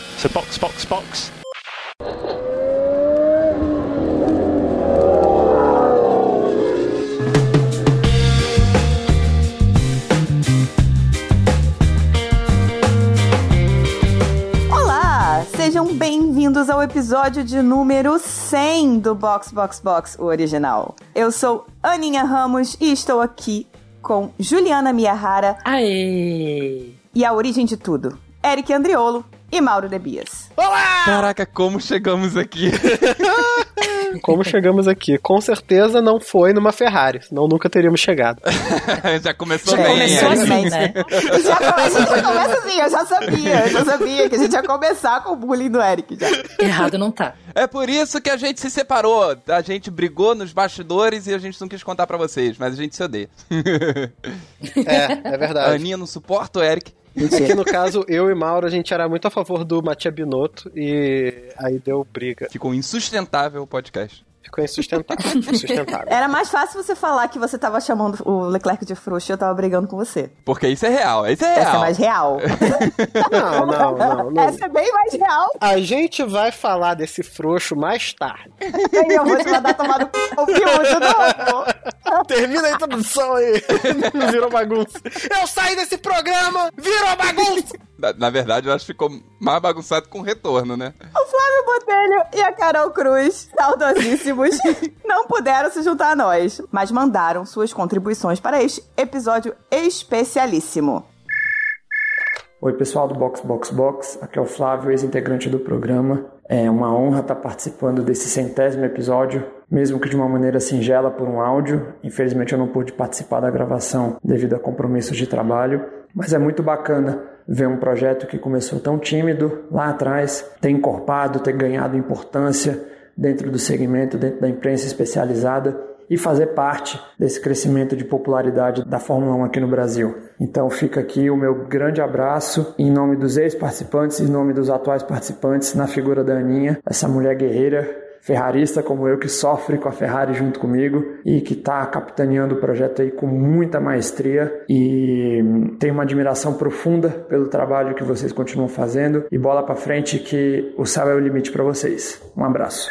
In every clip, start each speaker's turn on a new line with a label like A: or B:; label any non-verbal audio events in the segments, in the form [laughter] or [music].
A: So box, box, box.
B: Olá, sejam bem-vindos ao episódio de número 100 do Box Box Box o original. Eu sou Aninha Ramos e estou aqui com Juliana Miyahara
C: Aê!
B: e a origem de tudo, Eric Andriolo e Mauro Debias.
D: Caraca, como chegamos aqui? [laughs]
E: Como chegamos aqui? Com certeza não foi numa Ferrari, senão nunca teríamos chegado. [laughs]
D: Já começou
B: Já
D: bem.
C: Começou assim, né? [laughs]
B: Já a gente já começa assim, eu já sabia, eu já sabia que a gente ia começar com o bullying do Eric já.
C: Errado não tá.
D: É por isso que a gente se separou. A gente brigou nos bastidores e a gente não quis contar pra vocês, mas a gente se odeia.
E: É, é
D: A
E: verdade.
D: Aninha não suporta o Eric.
E: Aqui no caso, eu e Mauro, a gente era muito a favor do Matia Binotto e aí deu briga.
D: Ficou insustentável o podcast.
E: Ficou insustentável. [laughs] insustentável.
B: Era mais fácil você falar que você tava chamando o Leclerc de frouxo e eu tava brigando com você.
D: Porque isso é real, isso é
B: Essa é
D: real.
B: mais real. [laughs]
E: Não, não, não. não.
B: Essa é bem mais real.
E: A gente vai falar desse frouxo mais tarde.
B: Aí eu vou te mandar tomar no cu. De novo. [laughs]
E: Termina a introdução aí. Virou bagunça. Eu saí desse programa, virou bagunça.
D: Na, na verdade, eu acho que ficou mais bagunçado com o retorno, né?
B: O Flávio Botelho e a Carol Cruz, saudosíssimos, [laughs] não puderam se juntar a nós, mas mandaram suas contribuições para este episódio especialíssimo.
F: Oi, pessoal do Box Box Box. Aqui é o Flávio, ex-integrante do programa. É uma honra estar participando desse centésimo episódio, mesmo que de uma maneira singela por um áudio. Infelizmente eu não pude participar da gravação devido a compromissos de trabalho, mas é muito bacana ver um projeto que começou tão tímido lá atrás, ter encorpado, ter ganhado importância dentro do segmento, dentro da imprensa especializada e fazer parte desse crescimento de popularidade da Fórmula 1 aqui no Brasil. Então fica aqui o meu grande abraço em nome dos ex-participantes em nome dos atuais participantes na figura da Aninha, essa mulher guerreira, ferrarista como eu que sofre com a Ferrari junto comigo e que está capitaneando o projeto aí com muita maestria e tenho uma admiração profunda pelo trabalho que vocês continuam fazendo e bola para frente que o céu é o limite para vocês. Um abraço.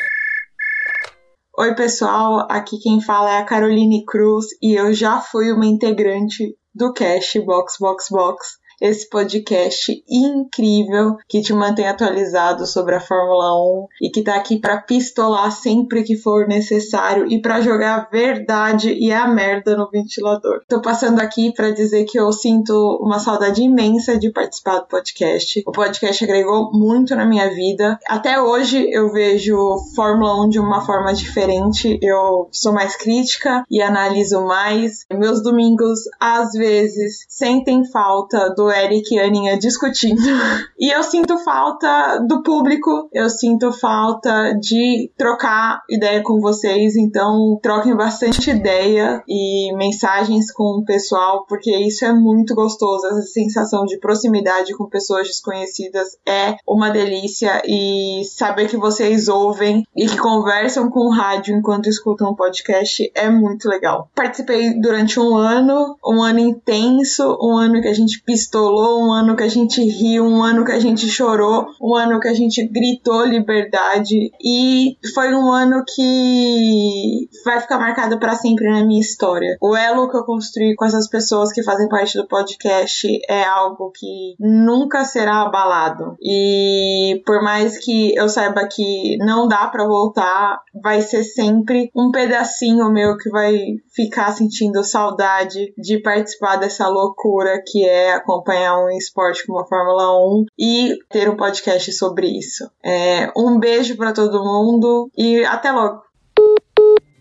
G: Oi, pessoal. Aqui quem fala é a Caroline Cruz e eu já fui uma integrante do Cash Box Box Box. Esse podcast incrível que te mantém atualizado sobre a Fórmula 1 e que tá aqui para pistolar sempre que for necessário e para jogar a verdade e a merda no ventilador. Tô passando aqui para dizer que eu sinto uma saudade imensa de participar do podcast. O podcast agregou muito na minha vida. Até hoje eu vejo Fórmula 1 de uma forma diferente. Eu sou mais crítica e analiso mais. Meus domingos, às vezes, sentem falta do Eric e a Aninha discutindo. [laughs] E eu sinto falta do público, eu sinto falta de trocar ideia com vocês. Então, troquem bastante ideia e mensagens com o pessoal, porque isso é muito gostoso. Essa sensação de proximidade com pessoas desconhecidas é uma delícia. E saber que vocês ouvem e que conversam com o rádio enquanto escutam o podcast é muito legal. Participei durante um ano, um ano intenso, um ano que a gente pistolou, um ano que a gente riu, um ano que a gente chorou, um ano que a gente gritou liberdade e foi um ano que vai ficar marcado para sempre na minha história. O elo que eu construí com essas pessoas que fazem parte do podcast é algo que nunca será abalado. E por mais que eu saiba que não dá para voltar, vai ser sempre um pedacinho meu que vai ficar sentindo saudade de participar dessa loucura que é acompanhar um esporte como a Fórmula 1 e ter um podcast sobre isso. É, um beijo para todo mundo e até logo.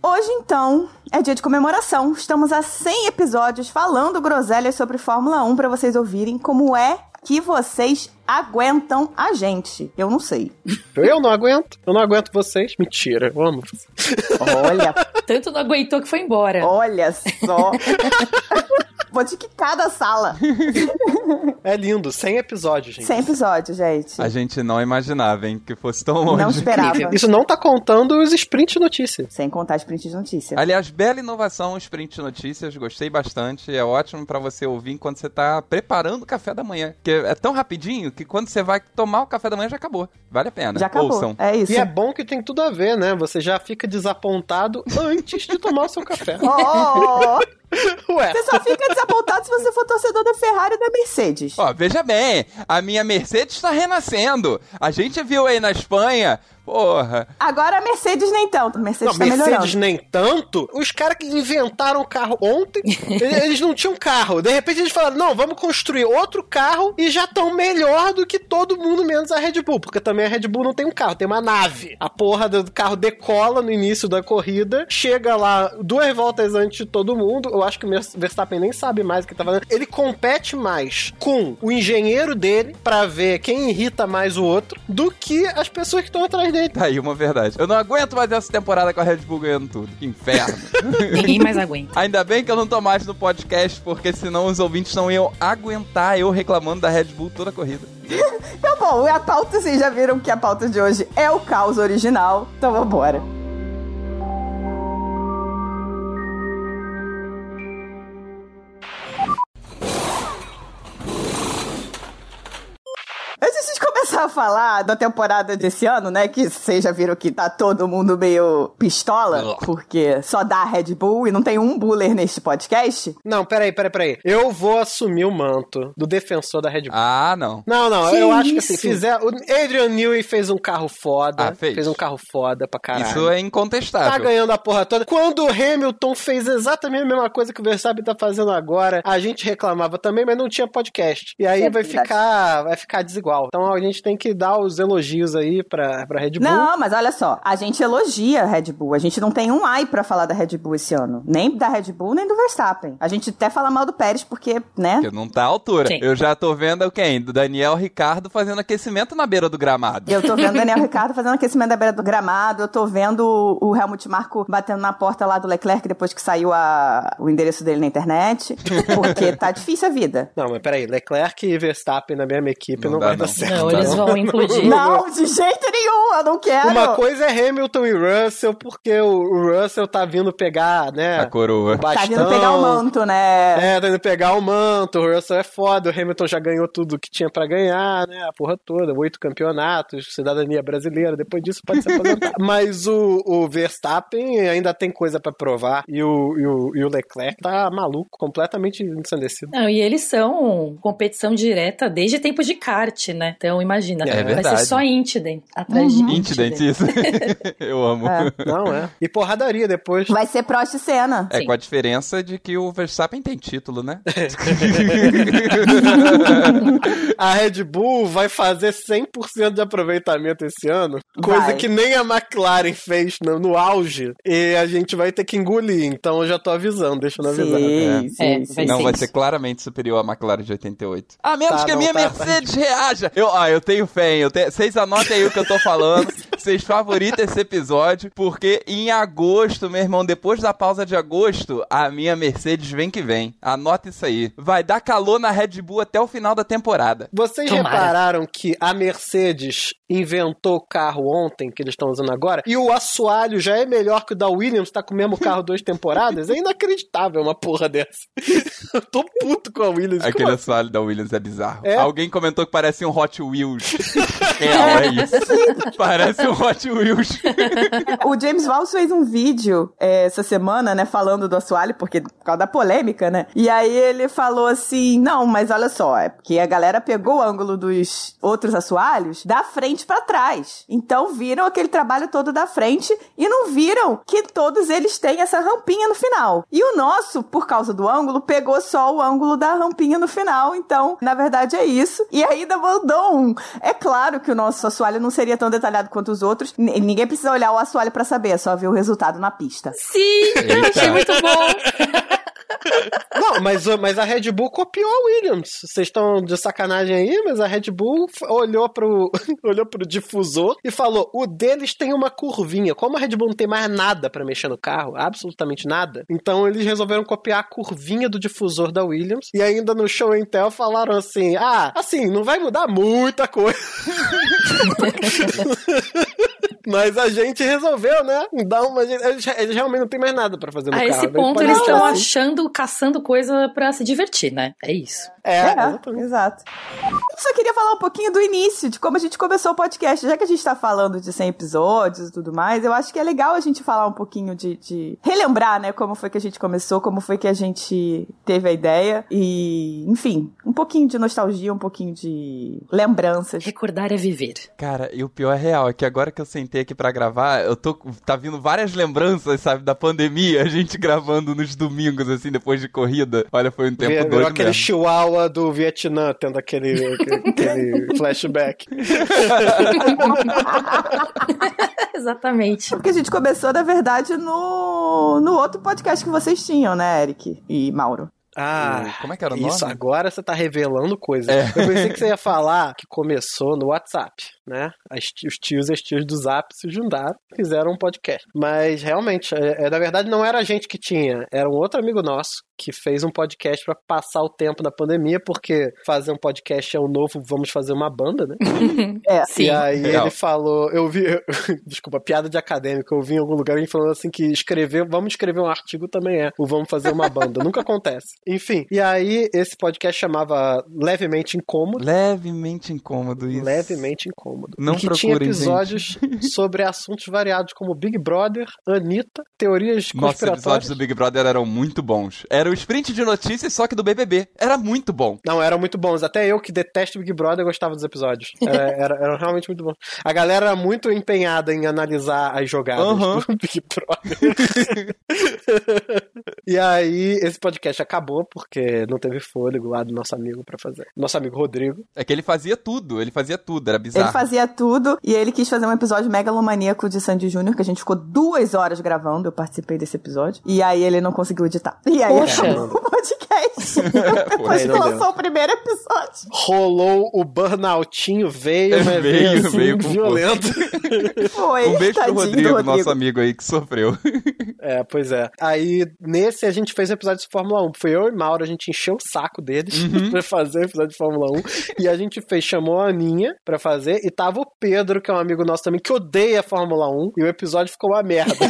B: Hoje, então, é dia de comemoração. Estamos a 100 episódios falando groselhas sobre Fórmula 1 para vocês ouvirem como é que vocês aguentam a gente. Eu não sei.
E: Eu não aguento. Eu não aguento vocês. Mentira, eu amo vocês.
B: Olha,
C: Tanto não aguentou que foi embora.
B: olha só. [laughs] Vou te quicar da sala. [laughs]
E: É lindo, 100 episódios, gente.
B: 100 episódios, gente.
D: A gente não imaginava, hein, que fosse tão longe.
B: Não esperava.
E: Isso não tá contando os sprint notícias.
B: Sem contar as prints de notícia.
D: Aliás, bela inovação, sprint notícias, gostei bastante. É ótimo pra você ouvir enquanto você tá preparando o café da manhã. Que é tão rapidinho que quando você vai tomar o café da manhã já acabou. Vale a pena.
B: Já acabou.
D: Ouçam.
B: É isso.
E: E é bom que tem tudo a ver, né? Você já fica desapontado antes de tomar o seu café.
B: Ó, ó, ó.
E: Ué.
B: Você só fica desapontado se você for torcedor da Ferrari e da Mercedes.
D: Ó, veja bem, a minha Mercedes está renascendo. A gente viu aí na Espanha, porra.
B: Agora a Mercedes nem tanto. A Mercedes
E: Não,
B: tá
E: Mercedes
B: melhorando.
E: nem tanto. Os caras que inventaram o carro ontem, [laughs] eles eles não tinham carro. De repente eles falaram: não, vamos construir outro carro e já estão melhor do que todo mundo, menos a Red Bull. Porque também a Red Bull não tem um carro, tem uma nave. A porra do carro decola no início da corrida, chega lá duas voltas antes de todo mundo. Eu acho que o Verstappen nem sabe mais o que tá fazendo. Ele compete mais com o engenheiro dele pra ver quem irrita mais o outro do que as pessoas que estão atrás dele.
D: Tá aí uma verdade. Eu não aguento mais essa temporada com a Red Bull ganhando tudo. Que inferno. [laughs]
C: Ninguém mais aguenta.
D: Ainda bem que eu não tô mais no podcast, porque senão os ouvintes não iam aguentar eu reclamando da Red Bull toda a corrida.
B: Então, [laughs] bom, a pauta, vocês já viram que a pauta de hoje é o caos original. Então, vambora. Antes de começar a falar da temporada desse ano, né? Que vocês já viram que tá todo mundo meio pistola, porque só dá Red Bull e não tem um buller neste podcast.
E: Não, peraí, peraí, peraí. Eu vou assumir o manto do defensor da Red Bull.
D: Ah, não.
E: Não, não,
B: Que
E: eu acho que assim,
B: isso?
E: fizer. O Adrian Newey fez um carro foda.
D: Ah, fez.
E: um carro foda pra caralho.
D: Isso é
E: Tá
D: incontestável.
E: ganhando a porra toda. Quando o Hamilton fez exatamente a mesma coisa que o Verstappen tá fazendo agora, a gente reclamava também, mas não tinha podcast. E aí
B: É
E: vai
B: verdade.
E: ficar, vai ficar desigual. Então a gente tem que dar os elogios aí pra, pra Red Bull.
B: Não, mas olha só, a gente elogia a Red Bull. A gente não tem um ai pra falar da Red Bull esse ano. Nem da Red Bull, nem do Verstappen. A gente até fala mal do Pérez, porque, né?
D: Porque não tá à altura.
C: Sim.
D: Eu já tô vendo quem? Do Daniel Ricardo fazendo aquecimento na beira do gramado.
B: Eu tô vendo o Daniel [laughs] Ricardo fazendo aquecimento da beira do gramado. Eu tô vendo o Helmut Marko batendo na porta lá do Leclerc depois que saiu a- o endereço dele na internet. Porque tá [laughs] difícil a vida.
E: Não, mas peraí, Leclerc e Verstappen na mesma equipe
D: Não
E: não,
D: dá,
E: vai
D: não.
E: dar certo.
C: Não, eles vão implodir.
B: Não, de jeito nenhum, eu não quero.
E: Uma coisa é Hamilton e Russell, porque o Russell tá vindo pegar, né?
D: A coroa.
E: o bastão.
B: Tá vindo pegar o manto, né?
E: É, tá indo pegar o manto, o Russell é foda, o Hamilton já ganhou tudo que tinha pra ganhar, né? A porra toda, oito campeonatos, cidadania brasileira, depois disso pode se aposentar. [laughs] Mas o, o Verstappen ainda tem coisa pra provar e o, e, o, e o Leclerc tá maluco, completamente ensandecido.
C: Não, e eles são competição direta desde tempo de kart, né? Então imagina,
D: É
C: vai ser só Incident atrás de
D: Incident, isso. [laughs] Eu amo.
B: É.
E: Não, é. E porradaria depois.
B: Vai ser Prost e Senna.
D: É
C: Sim.
D: com a diferença de que o Verstappen tem título, né? [laughs]
E: A Red Bull vai fazer 100% de aproveitamento esse ano, coisa
B: Vai.
E: que nem a McLaren fez no, no auge, e a gente vai ter que engolir. Então eu já tô avisando, deixa eu avisar.
B: Sim, sim,
C: É,
B: sim.
C: vai
D: não, vai ser claramente superior à McLaren de 88. A menos
E: Tá,
D: que a minha
E: tá,
D: Mercedes reaja. Eu, ah, eu tenho fé, hein? Eu. Vocês anotem aí o que eu tô falando. [laughs] Vocês favoritam esse episódio, porque em agosto, meu irmão, depois da pausa de agosto, a minha Mercedes vem que vem. Anota isso aí. Vai dar calor na Red Bull até o final da temporada.
E: Vocês
C: Tomara.
E: repararam que a Mercedes inventou o carro ontem, que eles estão usando agora, e o assoalho já é melhor que o da Williams, tá com o mesmo carro duas temporadas? É inacreditável uma porra dessa. [laughs] Eu tô puto com a Williams.
D: Aquele
E: Como
D: assoalho da Williams é bizarro.
E: É?
D: Alguém comentou que parece um Hot Wheels. Real, [laughs] é isso. [laughs] parece um [laughs] Hot Wheels.
B: O James Valls fez um vídeo é, essa semana, né, falando do assoalho, porque por causa da polêmica, né? E aí ele falou assim: não, mas olha só, é porque a galera pegou o ângulo dos outros assoalhos da frente pra trás. Então viram aquele trabalho todo da frente e não viram que todos eles têm essa rampinha no final. E o nosso, por causa do ângulo, pegou só o ângulo da rampinha no final. Então, na verdade, é isso. E ainda mandou um. É claro que o nosso assoalho não seria tão detalhado quanto os outros. N- ninguém precisa olhar o assoalho pra saber, é só ver o resultado na pista.
C: Sim, eu achei muito bom. [laughs]
E: Não, mas, mas a Red Bull copiou a Williams. Vocês estão de sacanagem aí, mas a Red Bull olhou pro, [laughs] olhou pro difusor e falou: o deles tem uma curvinha. Como a Red Bull não tem mais nada pra mexer no carro, absolutamente nada, então eles resolveram copiar a curvinha do difusor da Williams. E ainda no show and tell falaram assim: ah, assim, não vai mudar muita coisa. [laughs] Mas a gente resolveu, né? Dar uma. Eles, eles realmente não tem mais nada pra fazer no
C: A
E: carro.
C: esse
E: né?
C: ponto eles estão
E: assim.
C: achando, caçando coisa pra se divertir, né? É isso.
E: É,
B: É,
E: exatamente.
B: exato. Eu só queria falar um pouquinho do início, de como a gente começou o podcast. Já que a gente tá falando de 100 episódios e tudo mais, eu acho que é legal a gente falar um pouquinho de, de relembrar, né, como foi que a gente começou, como foi que a gente teve a ideia e, enfim, um pouquinho de nostalgia, um pouquinho de lembranças.
C: Recordar é viver.
D: Cara, e o pior é real, é que agora que eu sentei aqui pra gravar, eu tô. Tá vindo várias lembranças, sabe, da pandemia, a gente [laughs] gravando nos domingos, assim, depois de corrida. Olha, foi um tempo
E: Virou
D: doido
E: aquele
D: mesmo.
E: chihuahua do Vietnã, tendo aquele, aquele, [laughs] aquele flashback. [laughs]
C: Exatamente.
B: Porque a gente começou, na verdade, no, no outro podcast que vocês tinham, né, Eric e Mauro?
E: Ah,
D: Como é que era o nome?
E: isso, agora você tá revelando coisas.
D: É.
E: Eu pensei que você ia falar que começou no WhatsApp, né? As os tios e as tias do Zap se juntaram e fizeram um podcast. Mas realmente, é, é, na verdade, não era a gente que tinha, era um outro amigo nosso que fez um podcast pra passar o tempo da pandemia, porque fazer um podcast é o novo, vamos fazer uma banda, né? [laughs]
B: É.
C: Sim.
E: E aí
D: Real.
E: ele falou, eu vi, [laughs] desculpa, piada de acadêmico, eu vi em algum lugar ele falando assim que escrever, vamos escrever um artigo também é, o vamos fazer uma banda, nunca acontece. Enfim, e aí esse podcast chamava Levemente Incômodo,
D: Levemente incômodo isso.
E: levemente incômodo.
D: Não
E: e que tinha episódios [laughs] sobre assuntos variados como Big Brother, Anitta, teorias
D: Nossa, os
E: conspiratórias.
D: episódios do Big Brother eram muito bons. Era o sprint de notícias, só que do BBB. Era muito bom.
E: Não, eram muito bons. Até eu que detesto Big Brother gostava dos episódios. Era, [laughs] era, eram realmente muito bons. A galera era muito empenhada em analisar as jogadas
D: Aham.
E: do [laughs] Big Brother. e aí, esse podcast acabou porque não teve fôlego lá do nosso amigo pra fazer. Nosso amigo Rodrigo.
D: É que ele fazia tudo, ele fazia tudo, era bizarro.
B: Fazia tudo e ele quis fazer um episódio megalomaníaco de Sandy Júnior, que a gente ficou duas horas gravando, eu participei desse episódio. E aí ele não conseguiu editar. E aí
C: Poxa.
B: acabou o podcast. [laughs]
D: Pô,
B: Depois que
E: não
B: lançou o primeiro episódio.
E: Rolou o burnoutinho, veio, mas
D: Veio,
E: veio, assim,
D: veio com
E: violento.
B: Foi,
D: Um beijo pro
B: do
D: Rodrigo, nosso amigo aí que sofreu. [laughs]
E: É, pois é. Aí, nesse, a gente fez um episódio de Fórmula 1. Foi eu e Mauro, a gente encheu o saco deles
D: Uhum. [laughs]
E: pra fazer o episódio de Fórmula 1. e a gente fez, chamou a Aninha pra fazer, e tava o Pedro, que é um amigo nosso também, que odeia a Fórmula 1, e o episódio ficou uma merda. [laughs]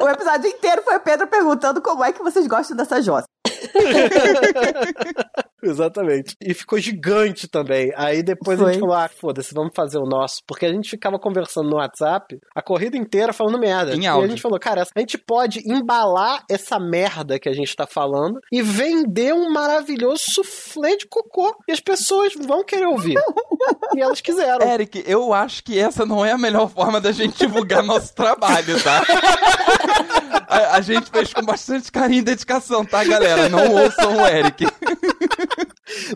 B: O episódio inteiro foi o Pedro perguntando como é que vocês gostam dessa jossa. [laughs]
E: Exatamente. E ficou gigante também. Aí depois a
B: Foi.
E: gente falou: ah, foda-se, vamos fazer o nosso. Porque a gente ficava conversando no WhatsApp a corrida inteira falando merda.
D: Em
E: e a
D: áudio.
E: gente falou: cara, a gente pode embalar essa merda que a gente tá falando e vender um maravilhoso soufflé de cocô. E as pessoas vão querer ouvir. [laughs] e elas quiseram.
D: Eric, eu acho que essa não é a melhor forma da gente divulgar nosso trabalho, tá? [laughs] A, a gente fez com bastante carinho e dedicação, tá, galera? Não ouçam o Eric. [laughs]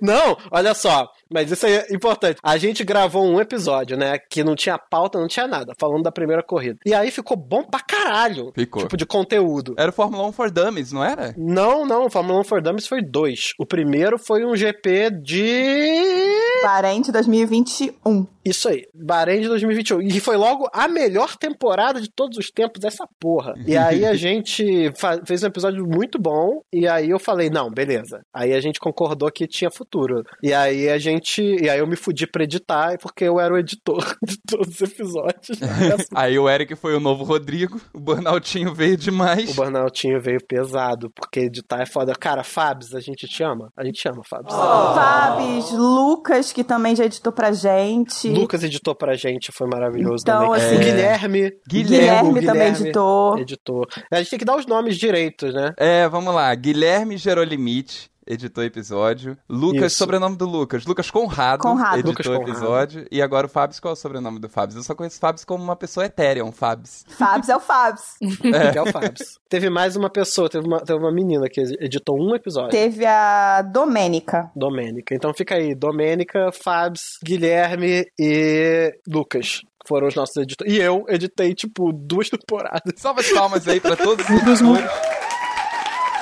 E: Não, olha só, mas isso aí é importante. A gente gravou um episódio, né, que não tinha pauta, não tinha nada, falando da primeira corrida. E aí ficou bom pra caralho.
D: Ficou.
E: Tipo, de conteúdo.
D: Era o Fórmula 1 for Dummies, não era?
E: Não, não, o Fórmula 1 for Dummies foi dois. O primeiro foi um GP de...
B: Parente 2021.
E: Isso aí, Bahrein de 2021. E foi logo a melhor temporada de todos os tempos, essa porra. E aí a [laughs] gente fez um episódio muito bom, e aí eu falei, não, beleza. Aí a gente concordou que tinha futuro. E aí a gente. E aí eu me fudi pra editar, porque eu era o editor [laughs] de todos os episódios. [laughs]
D: Aí o Eric foi o novo Rodrigo, o Burnoutinho veio demais.
E: O Burnoutinho veio pesado, porque editar é foda. Cara, Fabs, a gente te ama? A gente ama, Fabs.
B: Fabs, Lucas, que também já editou pra gente.
E: Lucas editou pra gente, foi maravilhoso
B: Então,
E: também.
B: assim,
E: O Guilherme.
B: Guilherme,
E: o
B: também editou.
E: Editou. A gente tem que dar os nomes direitos, né?
D: É, vamos lá. Guilherme Gerolimite editou o episódio. Lucas,
E: Isso.
D: sobrenome do Lucas. Lucas Conrado,
B: Conrado.
D: editou
E: Lucas
D: o
E: Conrado.
D: episódio. E agora o Fábio, qual é o sobrenome do Fábio? Eu só conheço o Fábio como uma pessoa etérea, um Fábio.
B: Fabs é o Fabs. [laughs]
E: Que é o Fabs. teve mais uma pessoa, teve uma, teve uma menina que editou um episódio.
B: Teve a Domênica.
E: Domênica. Então fica aí, Domênica, Fabs, Guilherme e Lucas. Foram os nossos editores. E eu editei, tipo, duas [laughs] temporadas.
D: Salva de palmas aí pra todos os editores.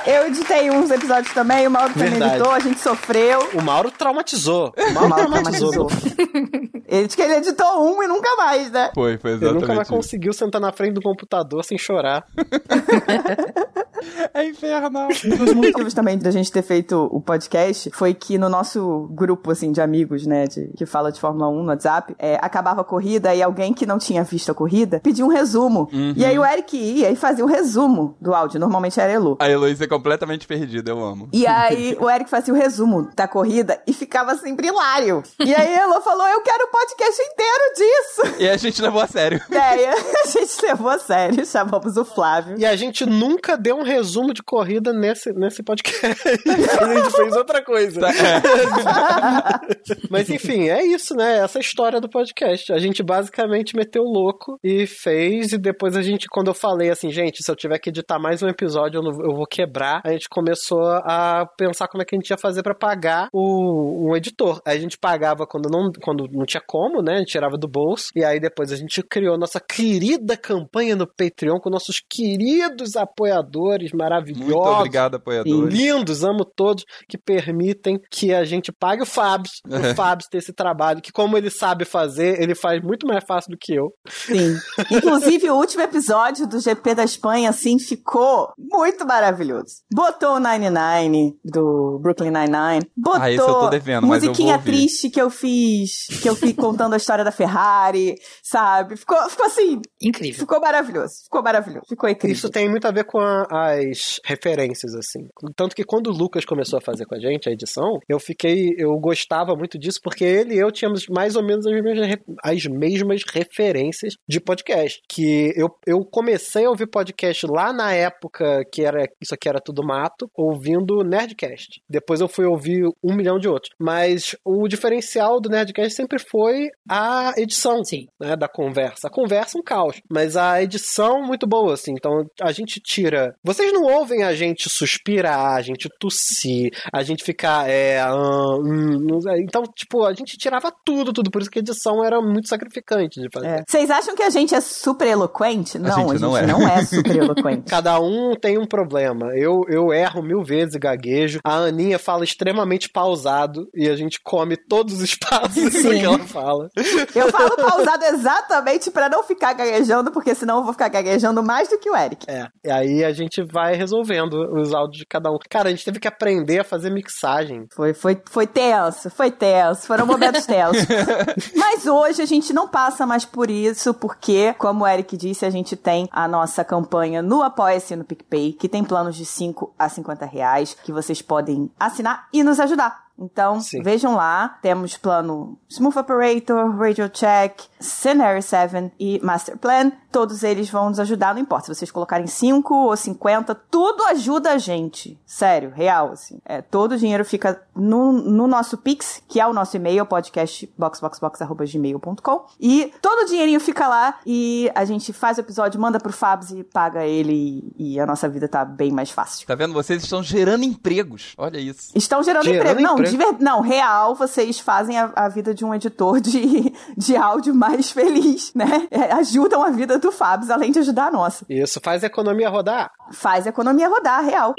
B: Eu editei uns episódios também, o Mauro também
E: Verdade.
B: editou, a gente sofreu.
E: O Mauro traumatizou. [laughs] O Mauro,
B: O Mauro
E: traumatizou.
B: Ele disse que ele editou um e nunca mais, né?
D: Foi, foi
E: Ele
D: exatamente
E: nunca mais
D: isso.
E: conseguiu sentar na frente do computador sem chorar. [laughs]
D: É infernal.
B: Um dos motivos também da gente ter feito o podcast foi que no nosso grupo, assim, de amigos, né, de, que fala de Fórmula 1 no WhatsApp, é, acabava a corrida e alguém que não tinha visto a corrida pedia um resumo. E aí o Eric ia e fazia o resumo do áudio. Normalmente era a Elu.
D: A Heloísa é completamente perdida, eu amo.
B: E aí [laughs] o Eric fazia o resumo da corrida e ficava sempre hilário. E aí a Elo falou, eu quero o podcast inteiro disso.
D: E a gente levou a sério.
B: Ideia. A [laughs] gente levou a sério, chamamos o Flávio.
E: E a gente nunca deu um resumo de corrida nesse, nesse podcast. [laughs] a gente fez outra coisa. [laughs] Mas enfim, é isso, né? Essa é história do podcast. A gente basicamente meteu o louco e fez, e depois a gente, quando eu falei assim, gente, se eu tiver que editar mais um episódio, eu, não- eu vou quebrar, a gente começou a pensar como é que a gente ia fazer pra pagar o, um editor. Aí a gente pagava quando não, quando não tinha como, né? A gente tirava do bolso. E aí depois a gente criou nossa querida campanha no Patreon com nossos queridos apoiadores maravilhosos.
D: Muito obrigado, apoiadores.
E: Lindos, amo todos que permitem que a gente pague o Fabs, [laughs] o Fabs ter esse trabalho, que como ele sabe fazer, ele faz muito mais fácil do que eu.
B: Sim. Inclusive, o último episódio do GP da Espanha, assim, ficou muito maravilhoso. Botou o 99 do Brooklyn Nine-Nine. Botou
D: Ah, esse eu tô devendo, mas eu
B: musiquinha triste que eu fiz, que eu fiz contando a história da Ferrari, sabe? Ficou, ficou assim,
C: Incrível.
B: ficou maravilhoso. Ficou maravilhoso. Ficou incrível.
E: Isso tem muito a ver com a- as referências, assim. Tanto que quando o Lucas começou a fazer com a gente a edição, eu fiquei. Eu gostava muito disso, porque ele e eu tínhamos mais ou menos as mesmas, as mesmas referências de podcast. Que eu, eu comecei a ouvir podcast lá na época que era isso aqui era tudo mato, ouvindo Nerdcast. Depois eu fui ouvir um milhão de outros. Mas o diferencial do Nerdcast sempre foi a edição
C: Sim.
E: né, da conversa. A conversa é um caos, mas a edição muito boa, assim. Então a gente tira. Vocês não ouvem a gente suspirar, a gente tossir, a gente ficar. É, ah, hum, não então, tipo, a gente tirava tudo, tudo. Por isso que a edição era muito sacrificante de fazer.
B: É. Vocês acham que a gente é super eloquente? Não,
D: gente
B: a
D: não
B: gente
D: é.
B: não é super eloquente. [laughs]
E: Cada um tem um problema. Eu, eu erro mil vezes e gaguejo. A Aninha fala extremamente pausado e a gente come todos os espaços do
B: Sim.
E: que ela fala.
B: Eu falo pausado exatamente pra não ficar gaguejando, porque senão eu vou ficar gaguejando mais do que o Eric.
E: É, e aí a gente vai resolvendo os áudios de cada um. Cara, a gente teve que aprender a fazer mixagem.
B: Foi, foi, foi tenso, foi tenso, foram momentos [laughs] tensos. Mas hoje a gente não passa mais por isso, porque, como o Eric disse, a gente tem a nossa campanha no Apoia-se no PicPay, que tem planos de 5 a 50 reais, que vocês podem assinar e nos ajudar. Então,
E: Sim.
B: vejam lá, temos plano Smooth Operator, Radio Check, Scenario 7 e Master Plan. Todos eles vão nos ajudar, não importa se vocês colocarem 5 ou 50, tudo ajuda a gente. Sério, real, assim. É, todo o dinheiro fica no, no nosso Pix, que é o nosso e-mail, podcastboxboxbox.gmail.com. E todo o dinheirinho fica lá e a gente faz o episódio, manda pro Fabs e paga ele e, e a nossa vida tá bem mais fácil.
D: Tá vendo? Vocês estão gerando empregos. Olha isso.
B: Estão gerando,
E: Gerando
B: emprego. Não. De ver- não, real, vocês fazem a, a vida de um editor de, de áudio mais feliz, né? É, ajudam a vida do Fabs, além de ajudar a nossa.
E: Isso faz a economia rodar.
B: Faz a economia rodar, real.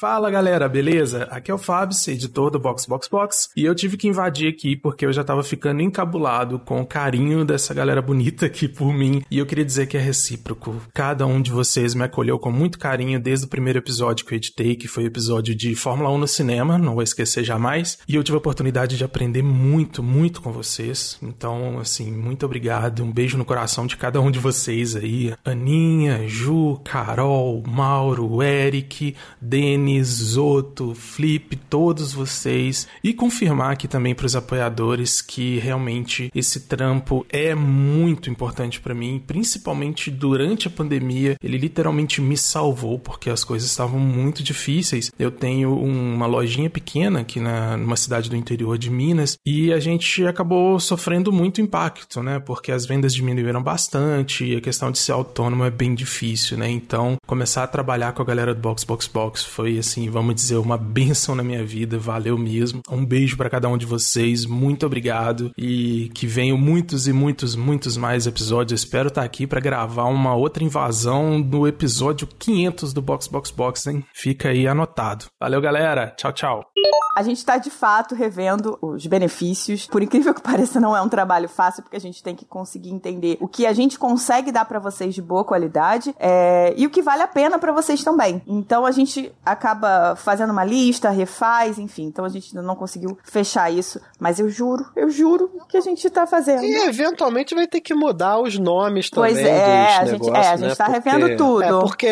A: Fala galera, beleza? Aqui é o Fabs, editor do Box Box Box, e eu tive que invadir aqui porque eu já tava ficando encabulado com o carinho dessa galera bonita aqui por mim, e eu queria dizer que é recíproco. Cada um de vocês me acolheu com muito carinho desde o primeiro episódio que eu editei, que foi o episódio de Fórmula 1 no cinema, não vou esquecer jamais, e eu tive a oportunidade de aprender muito, muito com vocês. Então, assim, muito obrigado, um beijo no coração de cada um de vocês aí. Aninha, Ju, Carol, Mauro, Eric, Denis, Zoto, Flip, todos vocês. E confirmar aqui também para os apoiadores que realmente esse trampo é muito importante para mim, principalmente durante a pandemia. Ele literalmente me salvou porque as coisas estavam muito difíceis. Eu tenho uma lojinha pequena aqui na, numa cidade do interior de Minas e a gente acabou sofrendo muito impacto, né? Porque as vendas diminuíram bastante e a questão de ser autônomo é bem difícil, né? Então, começar a trabalhar com a galera do Box Box Box foi assim, vamos dizer, uma [laughs] benção na minha vida, valeu mesmo. Um beijo para cada um de vocês, muito obrigado e que venham muitos e muitos, muitos mais episódios. Eu espero estar aqui para gravar uma outra invasão no episódio 500 do Box Box Box, hein? Fica aí anotado. Valeu, galera. Tchau, tchau.
B: A gente está de fato revendo os benefícios. Por incrível que [laughs] pareça, não é um trabalho fácil, porque a gente tem que conseguir entender o que a gente consegue dar para vocês de boa qualidade é, e o que vale a pena para vocês também. Então a gente acaba fazendo uma lista, refaz, enfim. Então a gente ainda não conseguiu fechar isso, mas eu juro, eu juro que a gente tá fazendo.
E: E eventualmente vai ter que mudar os nomes também
B: Pois é,
E: dos
B: a gente,
E: negócios,
B: é, a gente
E: né?
B: tá
E: Porque-
B: revendo tudo.
E: É, porque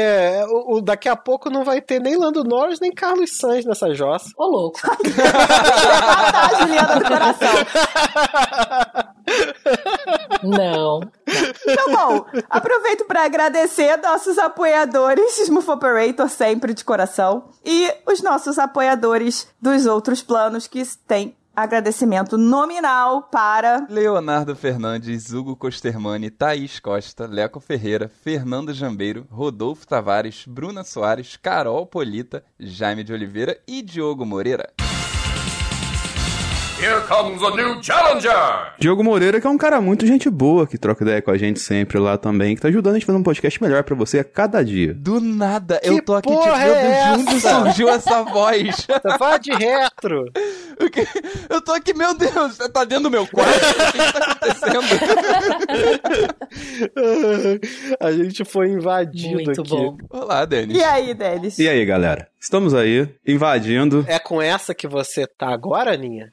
E: o, o- daqui a pouco não vai ter nem Lando Norris, nem Carlos Sainz nessa jossa.
C: Ô, louco. [laughs]
B: Ah, tá, Juliana do coração.
C: Não.
B: Então, bom, aproveito para agradecer nossos apoiadores, Smooth Operator, sempre de coração, e os nossos apoiadores dos outros planos que têm agradecimento nominal para.
D: Leonardo Fernandes, Hugo Costermani, Thaís Costa, Leco Ferreira, Fernando Jambeiro, Rodolfo Tavares, Bruna Soares, Carol Polita, Jaime de Oliveira e Diogo Moreira.
H: Here comes a new challenger!
I: Diogo Moreira, que é um cara muito gente boa, que troca ideia com a gente sempre lá também, que tá ajudando a gente a fazer um podcast melhor pra você a cada dia.
D: Do nada,
E: Que
D: eu tô aqui Deus,
E: é
D: de onde
E: essa?
D: surgiu essa voz? [laughs]
E: Você fala de retro.
D: Eu tô aqui, meu Deus, você tá dentro do meu quarto? O que tá acontecendo? [laughs]
E: a gente foi invadido
C: Muito
E: aqui.
C: bom.
D: Olá, Denis.
B: E aí, Denis?
I: E aí, galera? Estamos aí, invadindo.
E: É com essa que você tá agora, Aninha?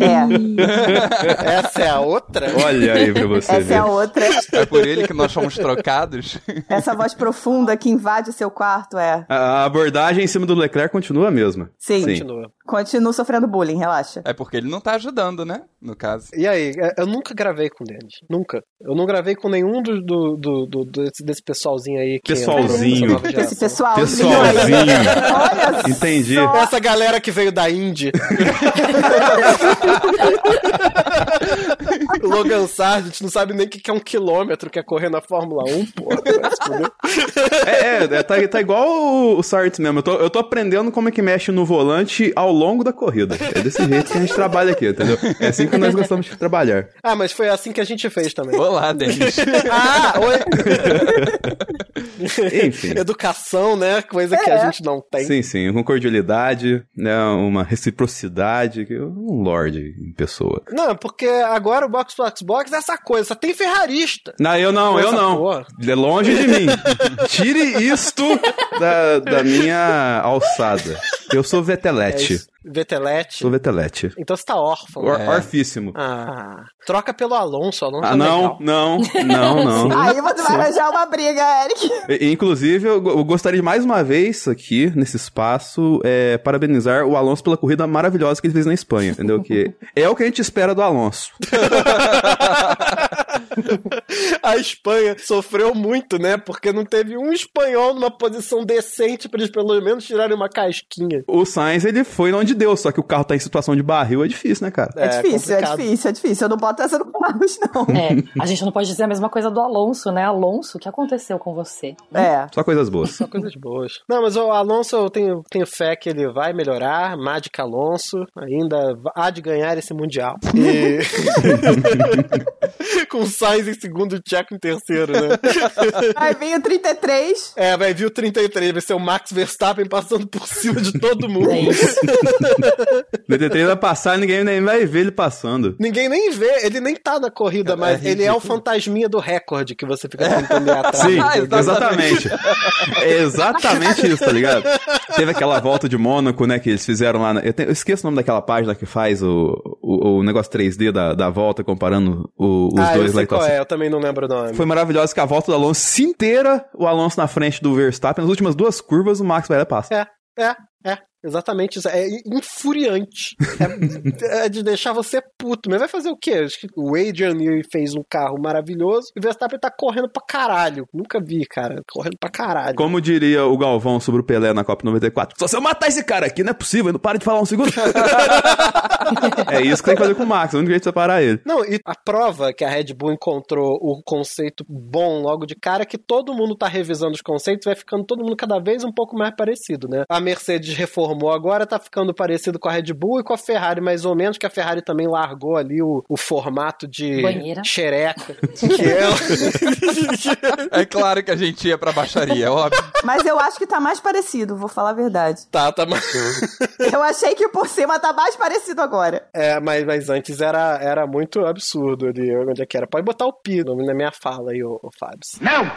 B: É, [laughs]
E: Essa é a outra?
I: Olha aí pra você
B: essa
I: ver.
B: é a outra.
D: É por ele que nós fomos trocados? [laughs]
B: Essa voz profunda que invade o seu quarto é.
I: A abordagem em cima do Leclerc continua a mesma.
B: Sim,
E: Continua.
B: continuo sofrendo bullying, relaxa.
D: É porque ele não tá ajudando, né? No caso.
E: E aí, é, eu nunca gravei com o Denis. Nunca. Eu não gravei com nenhum do, do, do, do- desse, desse pessoalzinho aí. Que
I: Pessoalzinho.
B: Esse
E: geração.
B: pessoal.
I: Pessoalzinho. [laughs]
B: Olha [laughs]
I: Entendi.
B: só.
E: Essa galera que veio da Indy. o [laughs] Logan Sargent não sabe nem o que que é um quilômetro, que é correr na Fórmula 1, porra. vai se fuder.
I: É, é, tá, tá igual o, o Sartre mesmo. Eu tô, eu tô aprendendo como é que mexe no volante ao longo da corrida. É desse jeito que a gente trabalha aqui, entendeu? É assim que nós gostamos de trabalhar.
E: ah, mas foi assim que a gente fez também.
D: Olá, Denis. [laughs]
E: Ah, oi.
I: Enfim.
E: Educação, né? Coisa que a
B: É.
E: gente não tem.
I: Sim, sim, com cordialidade, né, uma reciprocidade, um lorde em pessoa.
E: Não, porque agora o Box Box Box é essa coisa, só tem ferrarista.
I: Não, eu não, eu não.
E: porra.
I: É longe de mim. [laughs] Tire isto da, da minha alçada. Eu sou
E: É
I: vetelete.
E: Vetelete.
I: sou vetelete.
E: Então você tá órfão.
I: Or,
E: né?
I: Orfíssimo.
E: Ah, troca pelo Alonso, Alonso
I: Ah,
E: é
I: não,
E: legal.
I: não, [laughs] não, não.
B: Aí você vai arranjar uma briga, Eric.
I: E- Inclusive, eu, eu gostaria de mais uma vez aqui, nesse espaço, é, parabenizar o Alonso pela corrida maravilhosa que ele fez na Espanha, entendeu? Que é o que a gente espera do Alonso. [laughs]
E: A Espanha sofreu muito, né? Porque não teve um espanhol numa posição decente pra eles pelo menos tirarem uma casquinha.
I: O Sainz, ele foi onde deu, só que o carro tá em situação de barril, é difícil, né, cara?
B: É, difícil, é
E: complicado.
B: difícil, é difícil. Eu não boto essa no Carlos, não.
C: É, a gente não pode dizer a mesma coisa do Alonso, né? Alonso, o que aconteceu com você?
B: É.
I: Só coisas boas.
E: Só coisas boas. Não, mas o Alonso, eu tenho, tenho fé que ele vai melhorar. Mágica Alonso ainda há de ganhar esse Mundial. E... [laughs] [laughs] Com Sainz em segundo e o Tcheco em terceiro, né? [laughs]
B: Aí vem o 33.
E: É, vai vir o 33, vai ser o Max Verstappen passando por cima de todo mundo.
C: É.
I: O DT3 [laughs] vai passar e ninguém nem vai ver ele passando.
E: Ninguém nem vê, ele nem tá na corrida, mas ele é o fantasminha do recorde que você fica tentando [laughs] ir atrás.
I: Sim,
D: Ah,
I: exatamente. É exatamente isso, tá ligado? Teve aquela volta de Mônaco, né, que eles fizeram lá. na- eu, te- eu esqueço o nome daquela página que faz o, o, o negócio 3D da, da volta, comparando o- os
E: ah,
I: dois lá e.
E: qual é, eu também não lembro o nome.
I: Foi maravilhoso que a volta do Alonso se inteira, o Alonso na frente do Verstappen, nas últimas duas curvas, o Max vai lá e passa.
E: É, é, é. Exatamente isso. É infuriante. É, é de deixar você puto. Mas vai fazer o quê? Acho que o Adrian Newey fez um carro maravilhoso e o Verstappen tá correndo pra caralho. Nunca vi, cara. Correndo pra caralho.
I: Como diria o Galvão sobre o Pelé na Copa 94. Só se eu matar esse cara aqui, não é possível. Não para de falar um segundo. [laughs] é isso que tem que fazer com o Max. O único jeito de separar ele.
E: Não, e a prova que a Red Bull encontrou o conceito bom logo de cara é que todo mundo tá revisando os conceitos, vai ficando todo mundo cada vez um pouco mais parecido, né? A Mercedes reformou agora, tá ficando parecido com a Red Bull e com a Ferrari mais ou menos, que a Ferrari também largou ali o, o formato de
C: Banheira.
E: xereca. [laughs] que é... [laughs]
D: É claro que a gente ia pra baixaria, é óbvio.
B: Mas eu acho que tá mais parecido, vou falar a verdade.
E: tá, tá mais...
B: Eu achei que o por cima tá mais parecido agora.
E: É, mas, mas antes era, era muito absurdo ali, onde é que era. Pode botar o pi na minha fala aí, ô, ô Fábio.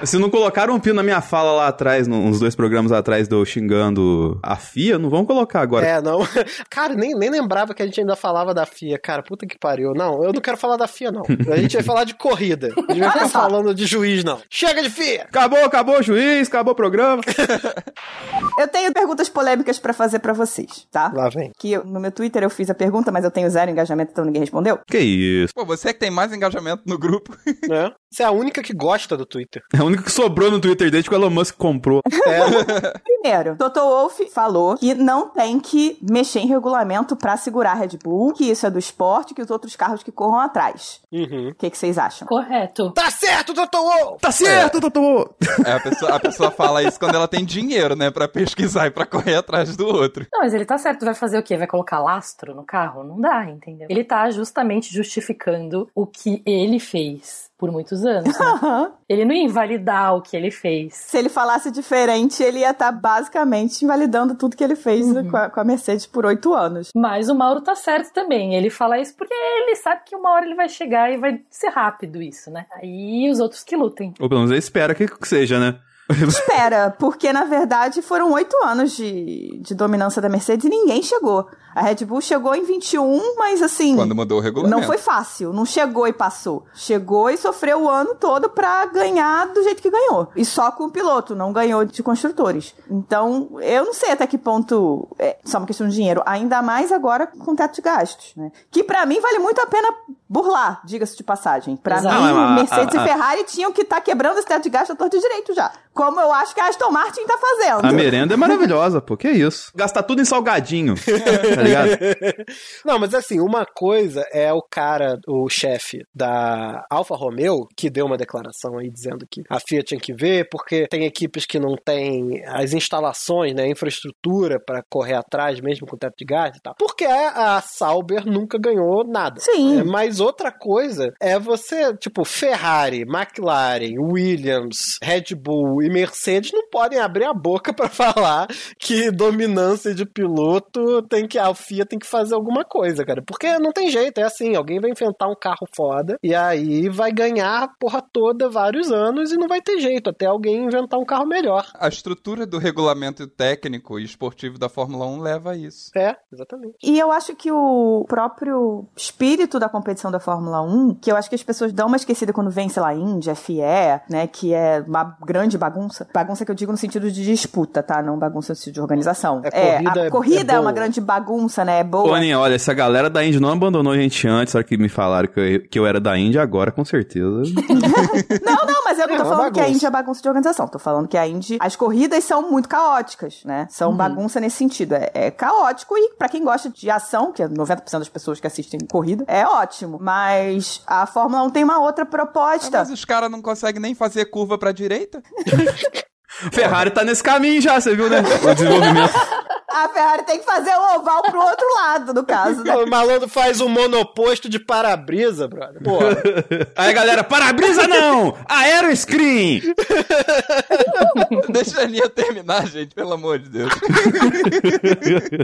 I: Se não colocaram um pino na minha fala lá atrás, uns dois programas atrás, do eu xingando a FIA, não vão colocar agora.
E: É, não. [laughs] Cara, nem, nem lembrava que a gente ainda falava da FIA. Cara, puta que pariu. Não, eu não quero falar da FIA, não. A gente vai falar de corrida. A gente vai ficar falando de juiz, não. Chega de FIA!
I: Acabou, acabou o juiz, acabou o programa. [laughs]
B: Eu tenho perguntas polêmicas pra fazer pra vocês, tá?
E: Lá vem.
B: Que eu- no meu Twitter eu fiz a pergunta, mas eu tenho zero engajamento, então ninguém respondeu.
I: que isso.
D: Pô, você é que tem mais engajamento no grupo.
E: Né? [laughs] Você é a única que gosta do Twitter.
I: É o único que sobrou no Twitter desde que o Elon Musk comprou. [laughs]
B: Primeiro, Dr. Wolf falou que não tem que mexer em regulamento pra segurar a Red Bull, que isso é do esporte, que os outros carros que corram atrás.
E: Uhum.
B: O que, que vocês acham?
C: Correto.
E: Tá certo, Dr. Wolf!
I: Tá certo, doutor!
D: É, a pessoa, a pessoa fala isso quando ela tem dinheiro, né? Pra pesquisar e pra correr atrás do outro.
C: Não, mas ele tá certo. Vai fazer o quê? Vai colocar lastro no carro? Não dá, entendeu? Ele tá justamente justificando o que ele fez por muitos anos. né? [laughs]
B: Aham.
C: ele não ia invalidar o que ele fez.
B: Se ele falasse diferente, ele ia estar basicamente invalidando tudo que ele fez com, a, com a Mercedes por oito anos.
C: Mas o Mauro tá certo também. Ele fala isso porque ele sabe que uma hora ele vai chegar e vai ser rápido isso, né? Aí os outros que lutem.
I: Ou pelo menos ele espera que seja, né? [laughs]
B: Espera, porque na verdade foram oito anos de, de dominância da Mercedes e ninguém chegou. A Red Bull chegou em 21, mas assim.
D: Quando mudou o regulamento.
B: Não foi fácil, não chegou e passou. Chegou e sofreu o ano todo pra ganhar do jeito que ganhou. E só com o piloto, não ganhou de construtores. Então, eu não sei até que ponto é só uma questão de dinheiro. Ainda mais agora com teto de gastos, né? Que pra mim vale muito a pena burlar, diga-se de passagem. Pra
C: Exato.
B: mim, Mercedes
I: a- a-
B: e Ferrari tinham que estar quebrando esse teto de gasto a torto e direito já. Como eu acho que a Aston Martin tá fazendo.
I: A merenda é maravilhosa, pô. Que isso? Gastar tudo em salgadinho. [laughs] tá ligado? [laughs]
E: Não, mas assim, uma coisa é o cara, o chefe da Alfa Romeo, que deu uma declaração aí dizendo que a FIA tinha que ver, porque tem equipes que não têm as instalações, né, infraestrutura para correr atrás, mesmo com teto de gás e tal. Porque a Sauber nunca ganhou nada.
B: Sim.
E: É, mas outra coisa é você, tipo, Ferrari, McLaren, Williams, Red Bull e Mercedes não podem abrir a boca pra [laughs] falar que dominância de piloto tem que a FIA tem que fazer alguma coisa, cara. Porque não tem jeito, é assim, alguém vai inventar um carro foda e aí vai ganhar a porra toda vários anos e não vai ter jeito até alguém inventar um carro melhor.
D: A estrutura do regulamento técnico e esportivo da Fórmula 1 leva a isso.
E: É, exatamente.
B: E eu acho que o próprio espírito da competição da Fórmula 1, que eu acho que as pessoas dão uma esquecida quando vem, sei lá, Índia, FIE, né, que é uma grande bagunça. Bagunça que eu digo no sentido de disputa, tá? Não bagunça no sentido de organização.
E: É, corrida
B: a
E: é-
B: corrida
E: é
B: é, uma
E: boa.
B: grande bagunça, né? É boa.
I: Ô, Aninha, olha, se a galera da Indy não abandonou a gente antes, hora que me falaram que eu, que eu era da Indy, agora com certeza. [laughs]
B: Não, não, mas eu não
E: É
B: tô
E: uma
B: falando que a
E: bagunça.
B: Indy é bagunça de organização. Tô falando que a Indy, as corridas são muito caóticas, né? São
E: Uhum.
B: bagunça nesse sentido. É, é caótico e pra quem gosta de ação, que é 90% das pessoas que assistem corrida, é ótimo. Mas a Fórmula 1 tem uma outra proposta.
D: mas os caras não conseguem nem fazer curva pra direita? [laughs]
I: Ferrari tá nesse caminho já, você viu, né? O desenvolvimento. [laughs]
B: A Ferrari tem que fazer o oval pro outro lado, no caso, né?
E: O malandro faz um monoposto de para-brisa, brother. Porra. [laughs]
I: Aí, galera, para-brisa não! Aeroscreen! [laughs]
D: Deixa a linha terminar, gente, pelo amor de Deus.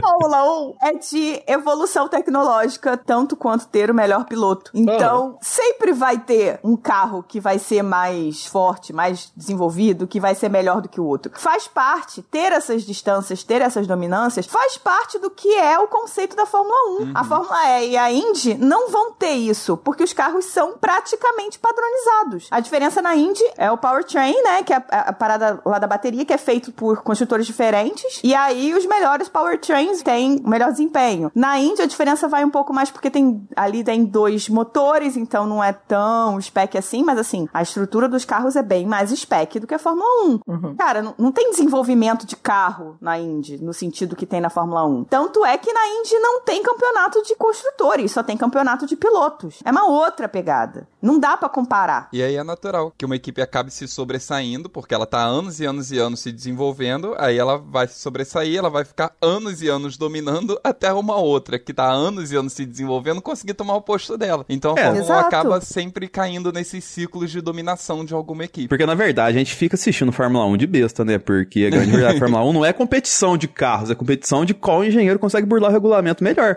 B: Fórmula 1 é de evolução tecnológica, tanto quanto ter o melhor piloto. Então, sempre vai ter um carro que vai ser mais forte, mais desenvolvido, que vai ser melhor do que o outro. Faz parte ter essas distâncias, ter essas dominâncias, faz parte do que é o conceito da Fórmula 1. A Fórmula E e a Indy não vão ter isso, porque os carros são praticamente padronizados. A diferença na Indy é o powertrain, né, que é a, a parada lá da bateria, que é feito por construtores diferentes, e aí os melhores powertrains têm o melhor desempenho. Na Indy a diferença vai um pouco mais porque tem ali tem dois motores, então não é tão spec assim, mas assim, a estrutura dos carros é bem mais spec do que a Fórmula 1. Cara, não, não tem desenvolvimento de carro na Indy, no sentido que tem na Fórmula 1. Tanto é que na Indy não tem campeonato de construtores, só tem campeonato de pilotos. É uma outra pegada. Não dá pra comparar.
D: E aí é natural que uma equipe acabe se sobressaindo, porque ela tá há anos e anos e anos se desenvolvendo, aí ela vai se sobressair, ela vai ficar anos e anos dominando [laughs] até uma outra que tá há anos e anos se desenvolvendo conseguir tomar o posto dela. Então a
I: É.
D: Fórmula 1
B: Exato.
D: acaba sempre caindo nesses ciclos de dominação de alguma equipe.
I: Porque, na verdade, a gente fica assistindo Fórmula 1 de besta, né? Porque a grande verdade da Fórmula 1 não é competição de carros, é competição de qual engenheiro consegue burlar o regulamento melhor.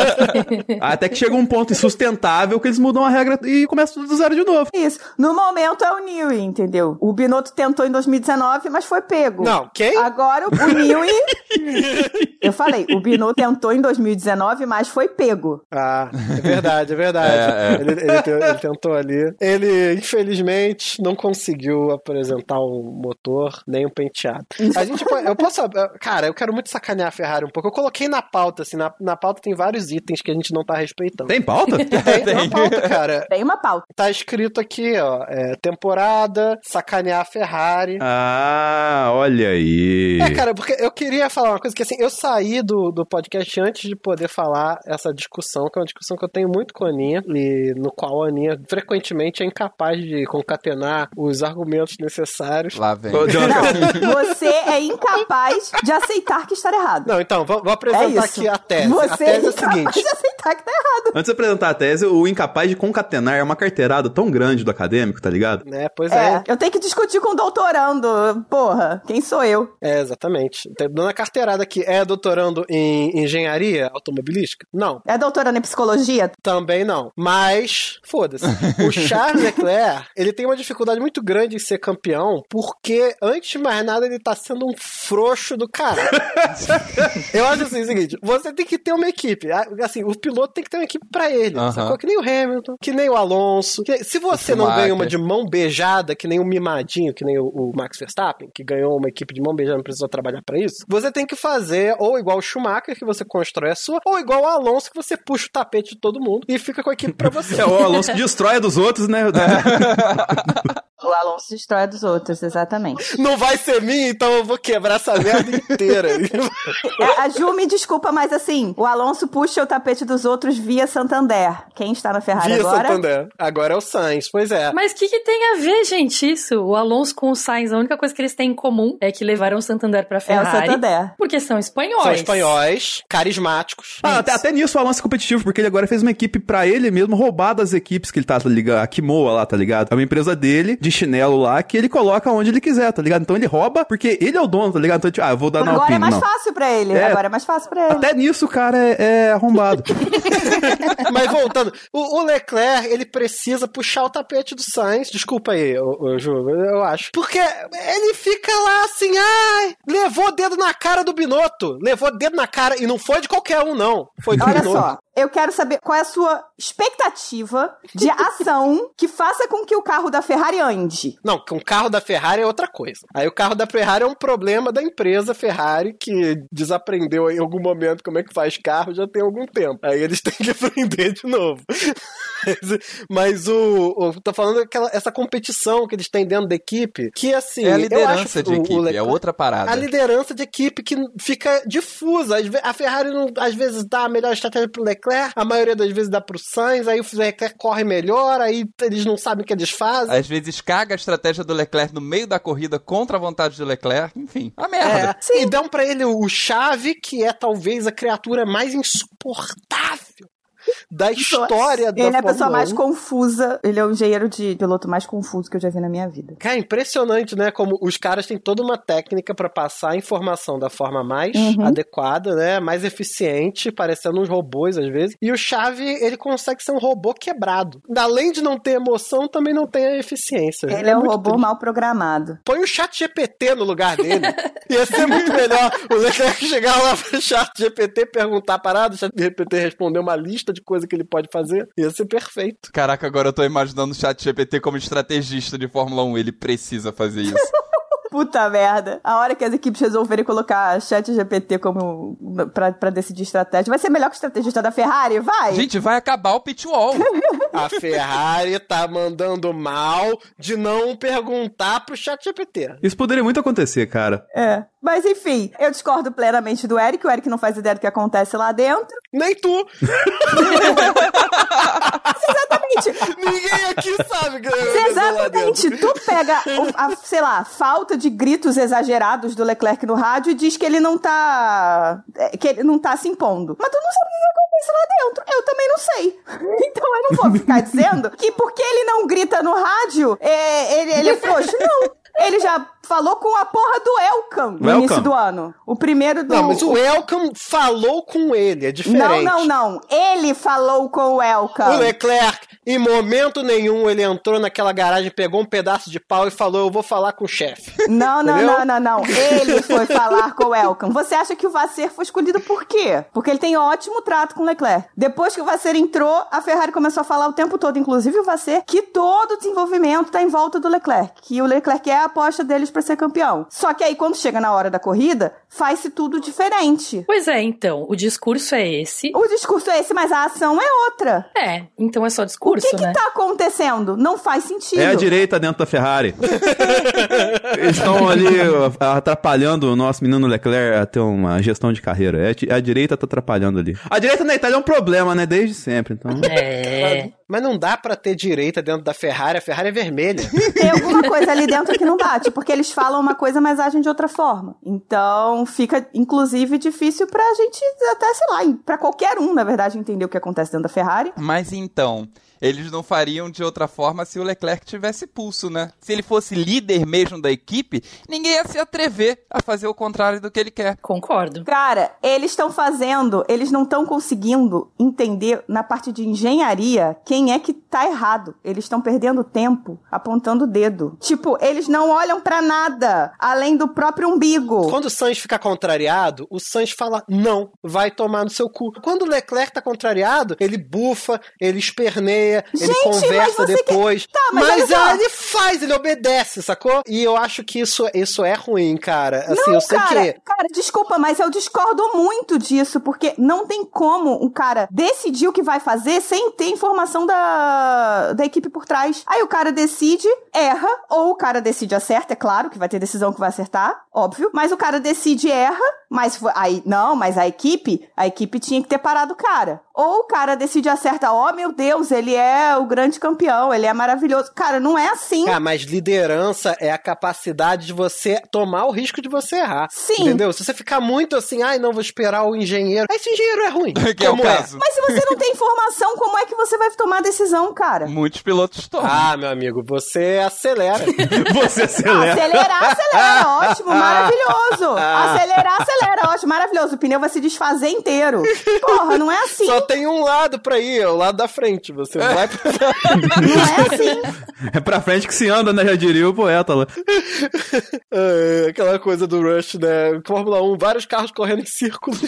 I: [laughs] Até que chega um ponto insustentável que eles mudam a regra e começa tudo do zero de novo.
B: Isso. No momento é o Newey, entendeu? O Binotto tentou em 2019, mas foi pego.
E: Não, quem?
B: Agora o Newey. Eu falei, o Binotto tentou em 2019, mas foi pego.
E: Ah, é verdade, é verdade.
D: É, é.
E: Ele, ele ele tentou ali. Ele, infelizmente, não conseguiu apresentar um motor nem um penteado. [laughs] A gente pode, eu posso. Cara, eu quero muito sacanear a Ferrari um pouco. Eu coloquei na pauta, assim, na, na pauta tem vários itens que a gente não tá respeitando.
I: Tem pauta? [laughs]
E: Tem, tem uma pauta, cara.
B: Tem uma pauta.
E: Tá escrito aqui, ó, é, temporada, sacanear a Ferrari.
I: Ah, olha aí.
E: É, cara, porque eu queria falar uma coisa que assim, eu saí do, do podcast antes de poder falar essa discussão, que é uma discussão que eu tenho muito com a Aninha, e no qual a Aninha frequentemente é incapaz de concatenar os argumentos necessários.
D: Lá vem.
B: Não, [laughs] você é incapaz de aceitar que está errado.
E: Não, então, vou, vou
B: É
E: apresentar
B: isso.
E: aqui a tese.
B: Você
E: a tese é,
B: é incapaz
E: seguinte.
B: de aceitar que tá errado.
I: Antes de apresentar a tese, o incapaz de concatenar é uma carteirada tão grande do acadêmico, tá ligado?
E: Né, pois
B: É,
E: é.
B: eu tenho que discutir com o doutorando. Porra, quem sou eu?
E: É, exatamente. Tem- Dando a carteirada aqui, é doutorando em engenharia automobilística? Não.
B: É doutorando em psicologia?
E: Também não. Mas, foda-se. [laughs] O Charles Leclerc, ele tem uma dificuldade muito grande em ser campeão, porque, antes de mais nada, ele tá sendo um frouxo do cara. Eu acho assim, o seguinte, você tem que ter uma equipe. Ah, Assim, o piloto tem que ter uma equipe pra ele. Sacou? Que nem o Hamilton, que nem o Alonso. que- se você não ganha uma de mão beijada, que nem o mimadinho, que nem o, o Max Verstappen, que ganhou uma equipe de mão beijada, não precisou trabalhar pra isso, você tem que fazer ou igual o Schumacher, que você constrói a sua, ou igual o Alonso, que você puxa o tapete de todo mundo e fica com a equipe pra você. [laughs]
I: É, o Alonso que destrói a dos outros, né?
B: O Alonso destrói a dos outros, [laughs] exatamente.
E: Não vai ser minha, então eu vou quebrar essa merda inteira. [laughs]
B: É, a Ju me desculpa, mas assim, o Alonso puxa o tapete dos outros via Santander. Quem está na Ferrari
E: Via
B: agora?
E: Santander. Agora é o Sainz, pois é.
C: Mas o que, que tem a ver, gente, isso? O Alonso com o Sainz, a única coisa que eles têm em comum é que levaram o Santander pra
B: É o
C: Ferrari.
B: Santander.
C: Porque são espanhóis.
E: São espanhóis, carismáticos.
I: Ah, até, até nisso o Alonso é competitivo, porque ele agora fez uma equipe pra ele mesmo roubar das equipes que ele tá, tá ligado? A Kimoa lá, tá ligado? É uma empresa dele, de chinelo lá, que ele coloca onde ele quiser, tá ligado? Então ele rouba porque ele é o dono, tá ligado? Então, tipo, ah, eu vou dar na
B: Agora é mais
I: não.
B: fácil pra ele.
I: É.
B: Agora é mais fácil pra ele.
I: Até nisso o cara é, é arrombado. [laughs]
E: Mas voltando, o, o Leclerc, ele precisa puxar o tapete do Sainz. Desculpa aí, ô, ô, Ju, eu acho. Porque ele fica lá assim, ai, levou o dedo na cara do Binotto. Levou o dedo na cara, e não foi de qualquer um, não. Foi do
B: Olha
E: Binotto.
B: só, eu quero saber qual é a sua expectativa de [laughs] ação que faça com que o carro da Ferrari ande.
E: Não, que um carro da Ferrari é outra coisa. Aí o carro da Ferrari é um problema da empresa Ferrari que desaprendeu em algum momento como é que faz carro já tem algum tempo. Aí eles [laughs] têm que aprender de novo. [laughs] Mas, o, o tô falando aquela essa competição que eles têm dentro da equipe, que assim,
D: É a
E: eu
D: liderança
E: acho
D: de
E: o- o
D: equipe, é
E: Leclerc-
D: outra parada.
E: a liderança de equipe que fica difusa. A Ferrari não- às vezes dá a melhor estratégia pro Leclerc, a maioria das vezes dá pro Sainz, aí o Leclerc corre melhor, aí eles não sabem o que eles fazem.
D: Às vezes caga a estratégia do Leclerc no meio da corrida contra a vontade do Leclerc. Enfim, a
E: É,
D: merda.
E: e dão pra ele o chave, que é talvez a criatura mais insuportável da história da
B: Ele é a pessoa
E: Fórmula
B: mais
E: 1.
B: confusa. Ele é o engenheiro de piloto mais confuso que eu já vi na minha vida.
E: Cara, impressionante, né? Como os caras têm toda uma técnica pra passar a informação da forma mais
B: Uhum.
E: adequada, né? Mais eficiente, parecendo uns robôs às vezes. E o Chave, ele consegue ser um robô quebrado. Além de não ter emoção, também não tem a eficiência.
B: Ele é um
E: muito
B: robô
E: triste.
B: mal programado.
E: Põe o chat GPT no lugar dele. [laughs] Ia ser muito melhor o Leclerc chegar lá pro chat GPT perguntar a parada, o chat GPT responder uma lista de coisas que ele pode fazer. Ia ser perfeito.
D: Caraca, agora eu tô imaginando o chat GPT como estrategista de Fórmula 1. Ele precisa fazer isso. [laughs]
B: Puta merda. A hora que as equipes resolverem colocar chat GPT como pra, pra decidir estratégia, vai ser melhor que o estrategista da Ferrari? Vai!
D: Gente, vai acabar o pit wall. [laughs]
E: A Ferrari tá mandando mal de não perguntar pro chat GPT.
I: Isso poderia muito acontecer, cara.
B: É. Mas enfim, eu discordo plenamente do Eric. O Eric não faz ideia do que acontece lá dentro.
E: Nem tu! [laughs]
B: Exatamente.
E: Ninguém aqui sabe que
B: exatamente. Tu pega, a, sei lá, falta de gritos exagerados do Leclerc no rádio e diz que ele não tá. é, que ele não tá se impondo. Mas tu não sabe o que acontece lá dentro. Eu também não sei. [laughs] Então eu não vou ficar dizendo que porque ele não grita no rádio, é, ele, ele é frouxo. Não. Ele já falou com a porra do Elkan no
I: Welcome.
B: início do ano. O primeiro do.
E: Não, mas o Welcome falou com ele, é diferente.
B: Não, não, não. Ele falou com o Elkan.
E: O Leclerc, em momento nenhum, ele entrou naquela garagem, pegou um pedaço de pau e falou: Eu vou falar com o chefe.
B: Não, não, não, não, não. Ele foi falar com o Elkan. Você acha que o Vasser foi escolhido por quê? Porque ele tem ótimo trato com o Leclerc. Depois que o Vasser entrou, a Ferrari começou a falar o tempo todo, inclusive o Vasser, que todo o desenvolvimento tá em volta do Leclerc. Que o Leclerc é a aposta deles pra ser campeão. Só que aí, quando chega na hora da corrida, faz-se tudo diferente.
C: Pois é, então, o discurso é esse.
B: O discurso é esse, mas a ação é outra.
C: É, então é só
B: O
C: discurso,
B: que que
C: né?
B: tá acontecendo? Não faz sentido.
I: É a direita dentro da Ferrari. Eles [laughs] estão ali atrapalhando o nosso menino Leclerc a ter uma gestão de carreira. É a di- a direita tá atrapalhando ali. A direita na Itália é um problema, né? Desde sempre. Então.
C: É.
E: Mas não dá pra ter direita dentro da Ferrari, a Ferrari é vermelha.
B: Tem alguma coisa ali dentro que não bate, porque eles falam uma coisa, mas agem de outra forma. Então, fica, inclusive, difícil pra gente, até, sei lá, pra qualquer um, na verdade, entender o que acontece dentro da Ferrari.
D: Mas então, eles não fariam de outra forma se o Leclerc tivesse pulso, né? Se ele fosse líder mesmo da equipe, ninguém ia se atrever a fazer o contrário do que ele quer.
C: Concordo.
B: Cara, eles estão fazendo, eles não estão conseguindo entender na parte de engenharia quem é que tá errado. Eles estão perdendo tempo apontando o dedo. Tipo, eles não olham pra nada além do próprio umbigo.
E: Quando o Sainz fica contrariado, o Sainz fala: não, vai tomar no seu cu. Quando o Leclerc tá contrariado, ele bufa, ele esperneia, ele
B: Gente, mas
E: conversa
B: você
E: depois.
B: quer- Tá, mas
E: mas ah, ele faz, ele obedece, sacou? E eu acho que isso, isso é ruim, cara. Assim,
B: não,
E: eu sei
B: cara,
E: que.
B: cara, desculpa, mas eu discordo muito disso, porque não tem como um cara decidir o que vai fazer sem ter informação da, da equipe por trás. Aí o cara decide, erra, ou o cara decide acerta, é claro, que vai ter decisão que vai acertar, óbvio, mas o cara decide erra, mas foi- aí, não, mas a equipe, a equipe tinha que ter parado o cara. Ou o cara decide acerta, ó meu Deus, ele é o grande campeão, ele é maravilhoso. Cara, não é assim.
E: Ah, mas liderança é a capacidade de você tomar o risco de você errar.
B: Sim.
E: Entendeu? Se você ficar muito assim, ai, não vou esperar o engenheiro. Esse engenheiro é ruim. [laughs]
D: que é o
E: Como
D: caso.
B: Mas se você não tem informação, como é que você vai tomar a decisão, cara?
D: Muitos pilotos tomam.
E: Ah, meu amigo, você acelera. [laughs]
I: Você acelera.
B: Acelerar, acelera, ótimo, [laughs] maravilhoso. Acelerar, acelera, ótimo, maravilhoso. O pneu vai se desfazer inteiro. Porra, não é assim.
E: Só tem um lado pra ir, é o lado da frente. Você [laughs] vai pra...
B: Não é assim.
I: É pra frente que se anda, né? Já diria o poeta lá.
E: É, aquela coisa do Rush, né? Fórmula 1, vários carros correndo em círculos. [laughs]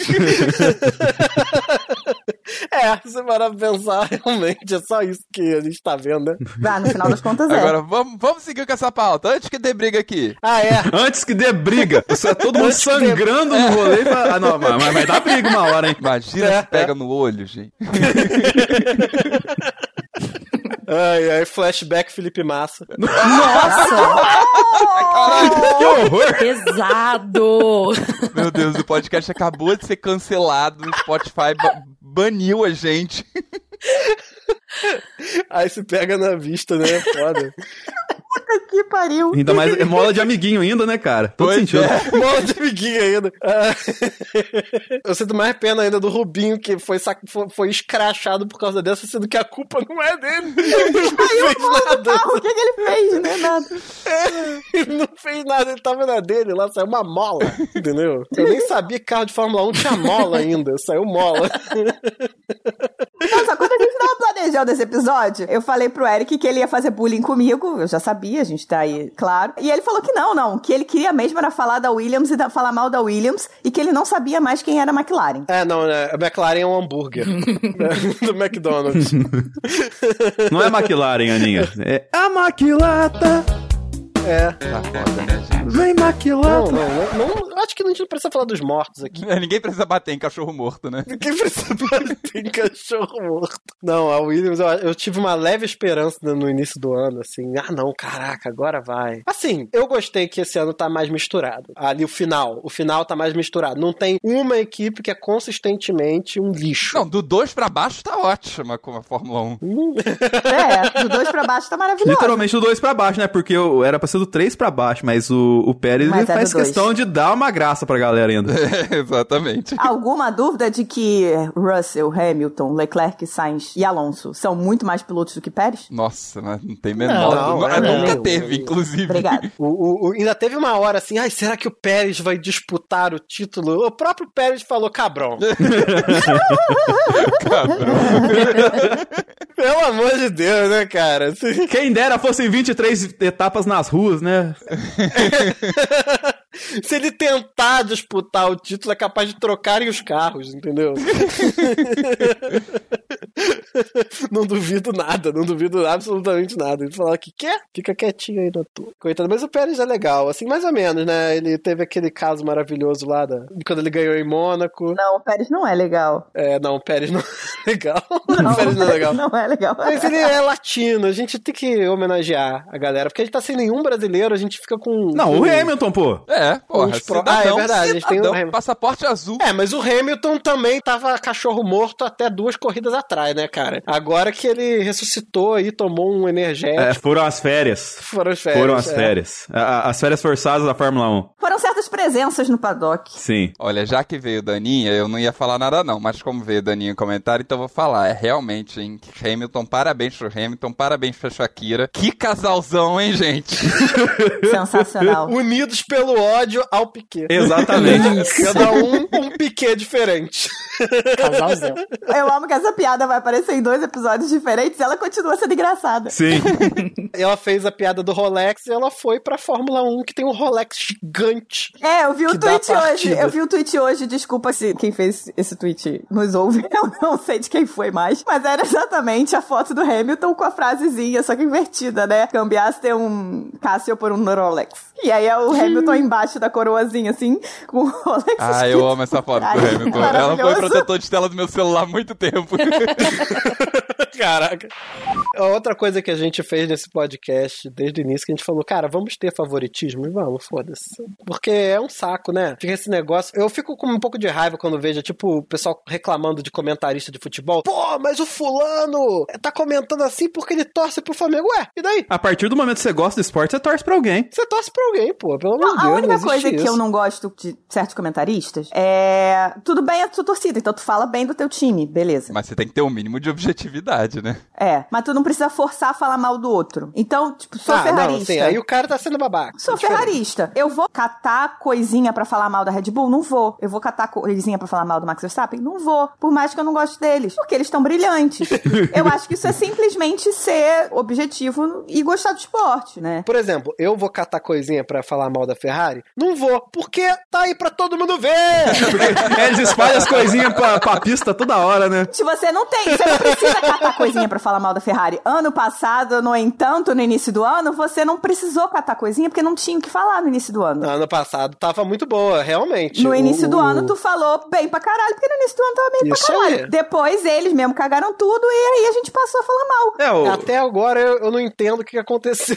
E: é, se pra pensar, realmente é só isso que a gente tá vendo, né?
B: Ah, no final das contas é.
D: Agora, vamos, vamos seguir com essa pauta, antes que dê briga aqui.
E: Ah, é.
I: Antes que dê briga. Isso é todo mundo
E: que dê-
I: sangrando no rolê. e fala, Ah, não, mas mas vai dar briga uma hora, hein?
D: Imagina
E: É,
D: se pega no olho, gente. [laughs]
E: Ai, ai, flashback Felipe Massa. [laughs]
C: Nossa!
I: Que horror!
C: pesado!
D: Meu Deus, o podcast acabou de ser cancelado. O Spotify ba- baniu a gente.
E: Aí se pega na vista, né? Foda.
B: Puta que pariu.
I: Ainda mais é mola de amiguinho ainda, né, cara? Todo
D: Pois
I: sentido.
D: é. [laughs]
E: Mola de amiguinho ainda. Ah, [laughs] Eu sinto mais pena ainda do Rubinho, que foi, sac- foi, escrachado por causa dessa, sendo que a culpa não é dele. [laughs] Ele não fez nada.
B: Ah, o que, que ele fez, né? Nada.
E: Ele não fez nada, ele tava na dele, lá saiu uma mola, entendeu? Eu nem sabia que carro de Fórmula 1 tinha mola ainda, saiu mola.
B: Nossa, quando a gente tava planejando esse episódio, eu falei pro Eric que ele ia fazer bullying comigo. Eu já sabia, a gente tá aí, claro. E ele falou que não, não. Que ele queria mesmo era falar da Williams e da- falar mal da Williams. E que ele não sabia mais quem era a McLaren.
E: É, não, né? A McLaren é um hambúrguer [laughs] do McDonald's.
I: Não é McLaren, Aninha. É a maquilata.
E: É.
D: Tá foda, né, gente?
I: Vem
E: Não,
I: maquilata.
E: não, não, não, acho que não precisa falar dos mortos aqui.
D: Ninguém precisa bater em cachorro morto, né?
E: Ninguém precisa bater em cachorro morto. Não, a Williams, eu, eu tive uma leve esperança no início do ano, assim. Ah, não, caraca, agora vai. Assim, eu gostei que esse ano tá mais misturado. Ali o final, o final tá mais misturado. Não tem uma equipe que é consistentemente um lixo.
D: Não, do 2 pra baixo tá ótima com a Fórmula 1. [laughs]
B: É, do dois pra baixo tá maravilhoso.
I: Literalmente do 2 pra baixo, né? Porque eu, era pra ser do 3 pra baixo, mas o, o Pérez
B: Mas é
I: faz
B: dois.
I: questão de dar uma graça pra galera ainda. [laughs]
D: Exatamente.
B: Alguma dúvida de que Russell, Hamilton, Leclerc, Sainz e Alonso são muito mais pilotos do que Pérez?
D: Nossa, mas não tem menor.
E: Não,
D: nu-
E: é,
D: nunca
E: não.
D: teve, inclusive.
B: Obrigada. [laughs]
E: O, o- o- ainda teve uma hora assim, ai, será que o Pérez vai disputar o título? O próprio Pérez falou, cabrão. [laughs] Pelo amor de Deus, né, cara?
I: Quem dera fossem 23 etapas nas ruas, né? [laughs]
E: Se ele tentar disputar o título, é capaz de trocarem os carros, entendeu? [laughs] não duvido nada, não duvido absolutamente nada. Ele falar que quer, fica quietinho aí na tua. Coitado, mas o Pérez é legal, assim, mais ou menos, né? Ele teve aquele caso maravilhoso lá da, quando ele ganhou em Mônaco.
B: Não, o Pérez não é legal.
E: É, não, o Pérez não [laughs] é legal. o Pérez não é legal.
B: Não é legal.
E: Mas ele é latino, a gente tem que homenagear a galera, porque a gente tá sem nenhum brasileiro, a gente fica com.
I: Não, o Hamilton, pô.
D: É, porra.
E: Os pro-
D: Cidadão,
E: Ah, é verdade, a gente tem Hamilton.
D: passaporte azul.
E: É, mas o Hamilton também tava cachorro morto até duas corridas atrás, né, cara? Agora que ele ressuscitou aí, tomou um energético.
I: É, foram as férias.
E: Foram as férias.
I: Foram as
E: é.
I: férias. A- As férias forçadas da Fórmula 1.
B: Foram certas presenças no paddock.
I: Sim.
D: Olha, já que veio Daninha, eu não ia falar nada não, mas como veio Daninha em comentário, então eu vou falar. É realmente, hein? Hamilton, parabéns pro Hamilton, parabéns pra Shakira. Que casalzão, hein, gente? [laughs]
B: Sensacional. [laughs]
E: Unidos pelo ódio ao Piquet.
I: Exatamente.
E: Cada um um Piquet diferente.
C: Casalzão.
B: Eu amo que essa piada vai aparecer em dois episódios diferentes e ela continua sendo engraçada.
I: Sim. [laughs]
E: Ela fez a piada do Rolex e ela foi pra Fórmula 1, que tem um Rolex gigante.
B: É, eu vi o tweet hoje. Eu vi o tweet hoje, desculpa se quem fez esse tweet nos ouve. [laughs] Eu não sei de quem foi mais. Mas era exatamente a foto do Hamilton com a frasezinha, só que invertida, né? Cambiaste um Casio por um Rolex. E aí é o Hamilton embaixo da coroazinha, assim, com o Rolex.
D: Ah, eu
B: escrito
D: amo essa foto do
B: Ai,
D: Hamilton. Ela foi
B: maravilhoso.
D: Protetor de tela do meu celular há muito tempo. [laughs]
E: Caraca. A Outra coisa que a gente fez nesse podcast desde o início, que a gente falou, cara, vamos ter favoritismo? E vamos, foda-se. Porque é um saco, né? Fica esse negócio. Eu fico com um pouco de raiva quando vejo, tipo, o pessoal reclamando de comentarista de futebol. Pô, mas o fulano tá comentando assim porque ele torce pro Flamengo. Ué, e daí?
I: A partir do momento que você gosta de esporte, você torce pra alguém.
E: Você torce pra alguém, pô. Pelo amor
B: Não,
E: de
B: a
E: Deus.
B: única
E: não existe
B: coisa que
E: isso.
B: eu não gosto de certos comentaristas é. Tudo bem a tua torcida, então tu fala bem do teu time, beleza.
D: Mas você tem que ter um mínimo de objetividade, né?
B: É, mas tu não precisa forçar a falar mal do outro. Então, tipo, sou
E: ah,
B: ferrarista.
E: não, sim. Aí o cara tá sendo babaca.
B: Sou
E: É
B: ferrarista. Eu vou catar coisinha pra falar mal da Red Bull? Não vou. Eu vou catar coisinha pra falar mal do Max Verstappen? Não vou. Por mais que eu não goste deles. Porque eles estão brilhantes. [laughs] eu acho que isso é simplesmente ser objetivo e gostar do esporte, né?
E: Por exemplo, eu vou catar coisinha pra falar mal da Ferrari? Não vou, porque tá aí pra todo mundo ver!
I: É, Eles espalham as coisinhas pra, pra pista toda hora, né?
B: Se você não tem, você não precisa catar coisinha pra falar mal da Ferrari. Ano passado, no entanto, no início do ano, você não precisou catar coisinha porque não tinha o que falar no início do ano.
E: ano passado tava muito boa, realmente.
B: No início
E: O-
B: do ano, tu falou bem pra caralho, porque no início do ano tava bem
E: Isso
B: pra caralho.
E: aí.
B: Depois eles mesmo cagaram tudo e aí a gente passou a falar mal.
I: É, o...
E: Até agora eu, eu não entendo o que aconteceu.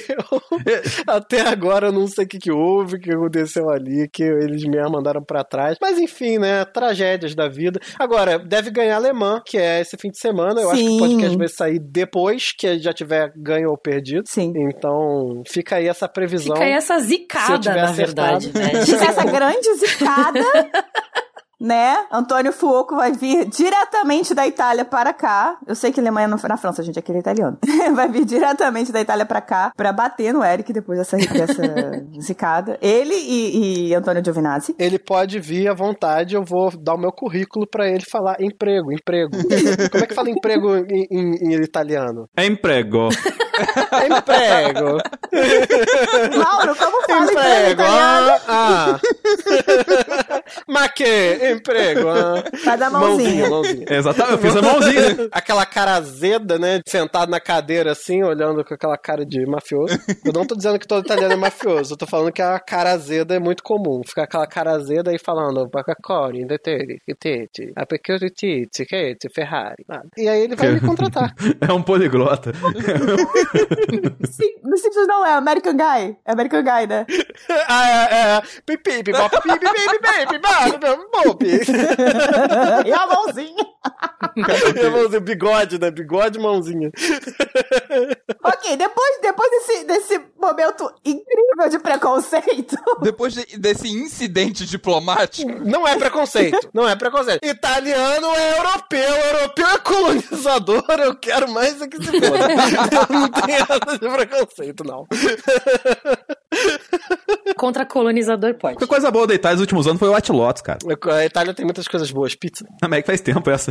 E: [laughs] Até agora eu não sei o que, que houve, o que aconteceu ali, que eles me mandaram pra trás. Mas enfim, né? Tragédias da vida. Agora, deve ganhar Alemã, que é esse fim de semana. Eu acho que o
B: Sim.
E: podcast às vezes sair depois que já tiver ganho ou perdido.
B: Sim.
E: Então, fica aí essa previsão.
C: Fica aí essa zicada,
E: tiver
C: na
E: acertado.
C: verdade, né?
B: Fica essa grande zicada. [laughs] Né? Antônio Fuoco vai vir diretamente da Itália para cá. Eu sei que Alemanha não foi na França, gente, aquele é italiano. [laughs] vai vir diretamente da Itália para cá para bater no Eric depois dessa, dessa [laughs] zicada. Ele e, e Antônio Giovinazzi.
E: Ele pode vir à vontade, eu vou dar o meu currículo pra ele falar emprego, emprego. [laughs] Como é que fala emprego em, em- em italiano?
I: É emprego.
E: Emprego.
B: Mauro, como fala
E: Emprego.
B: emprego italiano?
E: Ah, ah. Ma que? Emprego. Ah.
B: Vai dar mãozinha.
E: mãozinha.
I: Exatamente, eu fiz a mãozinha.
E: Aquela cara azeda, né? Sentado na cadeira assim, olhando com aquela cara de mafioso. Eu não tô dizendo que todo italiano é mafioso, eu tô falando que a cara azeda é muito comum. Ficar aquela cara azeda aí falando Bacacori, detete, tete, apecuriti, tete, Ferrari. E aí ele vai me contratar. [laughs]
I: É um poliglota. [laughs]
B: Sim, no Simpsons não é American Guy. É American Guy, né?
E: ah, é, é. Pipi, pipi, pipi, pipi, pipi, pipi,
B: e a mãozinha.
E: pipi, bigode, né? Bigode e mãozinha.
B: ok, depois, depois desse, desse momento incrível de preconceito.
D: Depois de- desse incidente diplomático,
E: Não é preconceito. Não é preconceito. Italiano é europeu. Europeu é colonizador. Eu quero mais é que se foda. Não tem nada de preconceito, não.
C: Contra colonizador pode.
I: A coisa boa da Itália nos últimos anos foi o White Lotus, cara.
E: A Itália tem muitas coisas boas. Pizza.
I: A América faz tempo essa.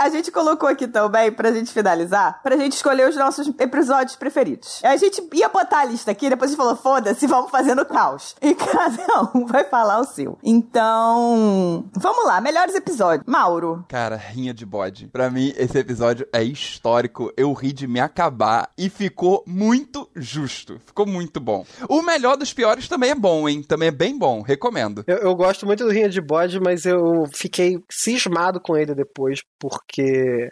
B: A gente colocou aqui também, pra gente finalizar, pra gente escolher os nossos episódios preferidos. A gente ia botar a lista aqui, depois a gente falou, foda-se, [laughs] vamos fazendo caos. E [laughs] cada um vai falar o seu. Então, vamos lá, melhores episódios. Mauro.
D: cara, rinha de bode. Pra mim, esse episódio é histórico. Eu ri de me acabar e ficou muito justo. Ficou muito bom. O melhor dos piores também é bom, hein? Também é bem bom. Recomendo.
E: Eu, eu gosto muito do Rinha de Bode, mas eu fiquei cismado com ele depois, porque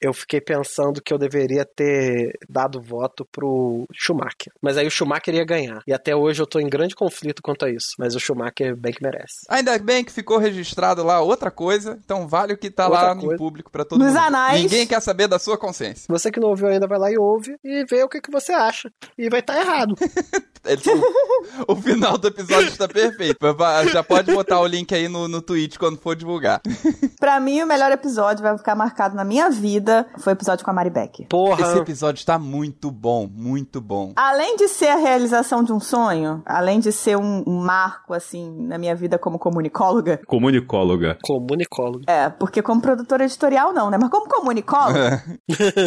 E: eu fiquei pensando que eu deveria ter dado voto pro Schumacher. Mas aí o Schumacher ia ganhar. E até hoje eu tô em grande conflito quanto a isso. Mas o Schumacher bem que merece.
D: Ainda bem que ficou registrado lá outra coisa, então vale o que tá
E: Outra
D: lá
E: coisa.
D: em público pra todo
B: Nos
D: mundo.
B: anais.
D: Ninguém quer saber da sua consciência.
E: Você que não ouviu ainda, vai lá e ouve e vê o que, que você acha. E vai estar errado. [laughs]
D: Ele- o, final do episódio está perfeito. Já pode botar o link aí no, no tweet quando for divulgar. [laughs]
B: Pra mim, o melhor episódio vai ficar marcado na minha vida foi o episódio com a Mari Becker.
E: Porra.
D: Esse episódio está muito bom, muito bom.
B: Além de ser a realização de um sonho, além de ser um, marco, assim, na minha vida como comunicóloga,
I: Comunicóloga.
E: Comunicólogo.
B: é, porque como produtora editorial não, né? Mas como comunicóloga,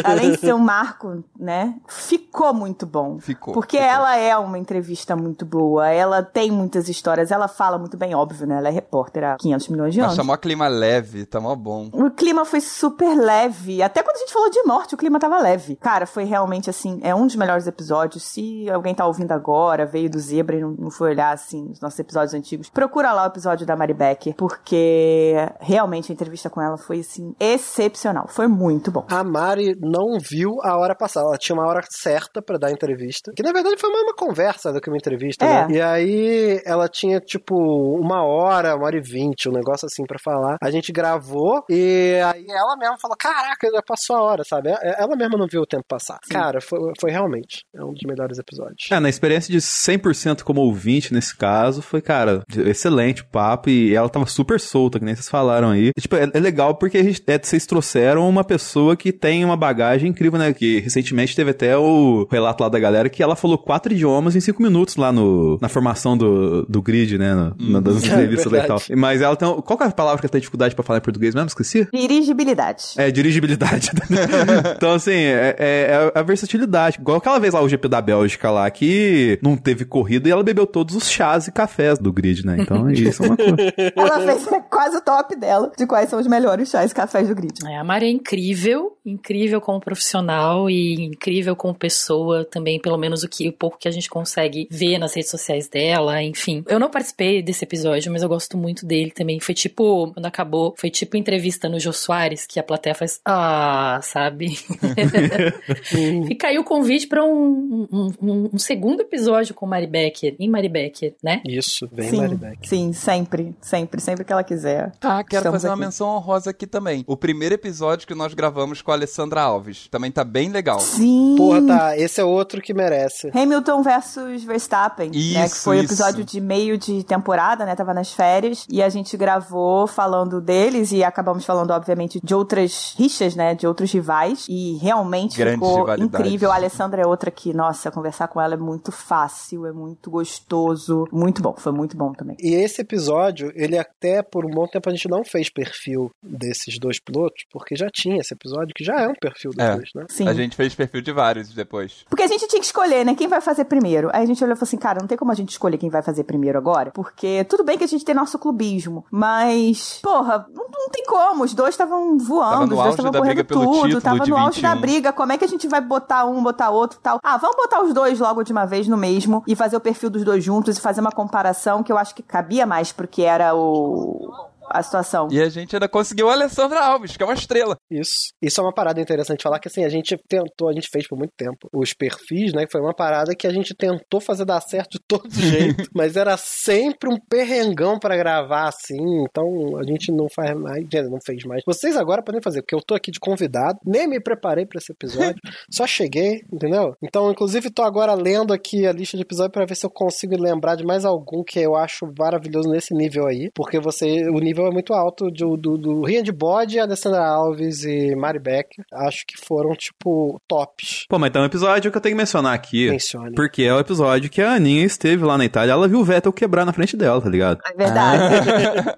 B: além de ser um [laughs] marco, né? Ficou muito bom.
D: Ficou.
B: Porque
D: ficou.
B: ela é uma entrevista muito boa, ela tem muitas histórias, ela fala muito bem, óbvio, né? Ela é repórter há 500 milhões de
D: Mas
B: anos.
D: chamou clima leve, tá mó bom.
B: O clima foi super leve. Até quando a gente falou de morte, o clima tava leve. Cara, foi realmente assim, é um dos melhores episódios. Se alguém tá ouvindo agora, veio do Zebra e não, não foi olhar assim os nossos episódios antigos, procura lá o episódio da Mari Becker, porque realmente a entrevista com ela foi assim excepcional. Foi muito bom.
E: A Mari não viu a hora passar. Ela tinha uma hora certa pra dar a entrevista. Que na verdade foi mais uma conversa do que uma entrevista,
B: É.
E: né? E aí ela tinha tipo uma hora, uma hora e vinte, um negócio assim pra falar. A gente gravou e aí ela mesma falou: Caraca, já passou a hora, sabe? E- Ela mesma não viu o tempo passar. Cara, foi, foi realmente é um dos melhores episódios.
I: É, na experiência de 100% como ouvinte nesse caso, foi, cara, excelente o papo e ela tava super solta, que nem vocês falaram aí. E, tipo, é, é legal porque a gente, é, vocês trouxeram uma pessoa que tem uma bagagem incrível, né? Que recentemente teve até o relato lá da galera que ela falou quatro idiomas em cinco minutos lá no, na formação do, do grid, né? No, na- das [laughs] entrevistas lá e tal. Mas ela tem. Qual que é a palavra que ela tem dificuldade pra falar em português mesmo? Esqueci?
B: Dirigibilidade.
I: É, dirigibilidade. [laughs] então, assim, é, é- é a versatilidade. Igual aquela vez lá, o GP da Bélgica lá, que não teve corrida e ela bebeu todos os chás e cafés do grid, né? Então, [laughs] isso é uma coisa.
B: Ela fez quase o top dela de quais são os melhores chás e cafés do grid.
C: É, a Mari é incrível, incrível como profissional e incrível como pessoa também, pelo menos o que o pouco que a gente cons- consegue ver nas redes sociais dela, enfim. Eu não participei desse episódio, mas eu gosto muito dele também. Foi tipo, quando acabou, foi tipo entrevista no Jô Soares, que a plateia faz, ah, sabe? [laughs] Fica aí o convite pra um, um, um, um segundo episódio com Mari Becker, em Mari Becker, né?
E: Isso, bem
B: sim,
E: Maribeck.
B: sim, sempre, sempre, sempre que ela quiser.
D: Ah, quero
B: Estamos
D: fazer uma
B: aqui.
D: menção honrosa aqui também. O primeiro episódio que nós gravamos com a Alessandra Alves. Também tá bem legal.
B: Sim.
E: Porra, tá. Esse é outro que merece.
B: Hamilton versus Verstappen, né? Que
D: Isso,
B: foi o
D: isso.
B: episódio de meio de temporada, né? Tava nas férias. E a gente gravou falando deles e acabamos falando, obviamente, de outras rixas, né? De outros rivais. E realmente
D: Grandes
B: ficou incrível. A Alessandra é outra que, nossa, conversar com ela é muito fácil, é muito gostoso. Muito bom, foi muito bom também.
E: E esse episódio, ele até por um bom tempo a gente não fez perfil desses dois pilotos, porque já tinha esse episódio, que já é um perfil dos
D: É.
E: dois, né?
B: Sim.
D: A gente fez perfil de vários depois.
B: Porque a gente tinha que escolher, né? Quem vai fazer primeiro. Aí a gente olhou e falou assim, cara, não tem como a gente escolher quem vai fazer primeiro agora. Porque tudo bem que a gente tem nosso clubismo. Mas, porra, não, não tem como. Os dois estavam
D: Tava
B: voando, os dois estavam correndo tudo. Tava no auge da
D: 21.
B: briga. Como é que a gente vai botar um, botar outro e tal? Ah, vamos botar os dois logo de uma vez no mesmo e fazer o perfil dos dois juntos e fazer uma comparação que eu acho que cabia mais porque era o. A situação.
D: E a gente ainda conseguiu a Alessandra Alves, que é uma estrela.
E: Isso. Isso é uma parada interessante falar que assim, a gente tentou, a gente fez por muito tempo os perfis, né? Que foi uma parada que a gente tentou fazer dar certo de todo [laughs] jeito, mas era sempre um perrengão pra gravar assim, então a gente não faz mais, não fez mais. Vocês agora podem fazer, porque eu tô aqui de convidado, nem me preparei pra esse episódio, [laughs] só cheguei, entendeu? Então, inclusive, tô agora lendo aqui a lista de episódios pra ver se eu consigo lembrar de mais algum que eu acho maravilhoso nesse nível aí, porque você, o nível é muito alto do, do, do Rian de Bode, Alessandra Alves e Mari Becker. Acho que foram, tipo, tops.
I: Pô, mas tem um episódio que eu tenho que mencionar aqui.
E: Mencione.
I: Porque é o episódio que a Aninha esteve lá na Itália, ela viu o Vettel quebrar na frente dela, tá ligado?
B: É verdade.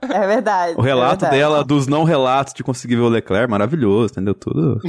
B: [laughs] é verdade.
I: O relato
B: é verdade.
I: dela, dos não relatos de conseguir ver o Leclerc, maravilhoso, entendeu? Tudo.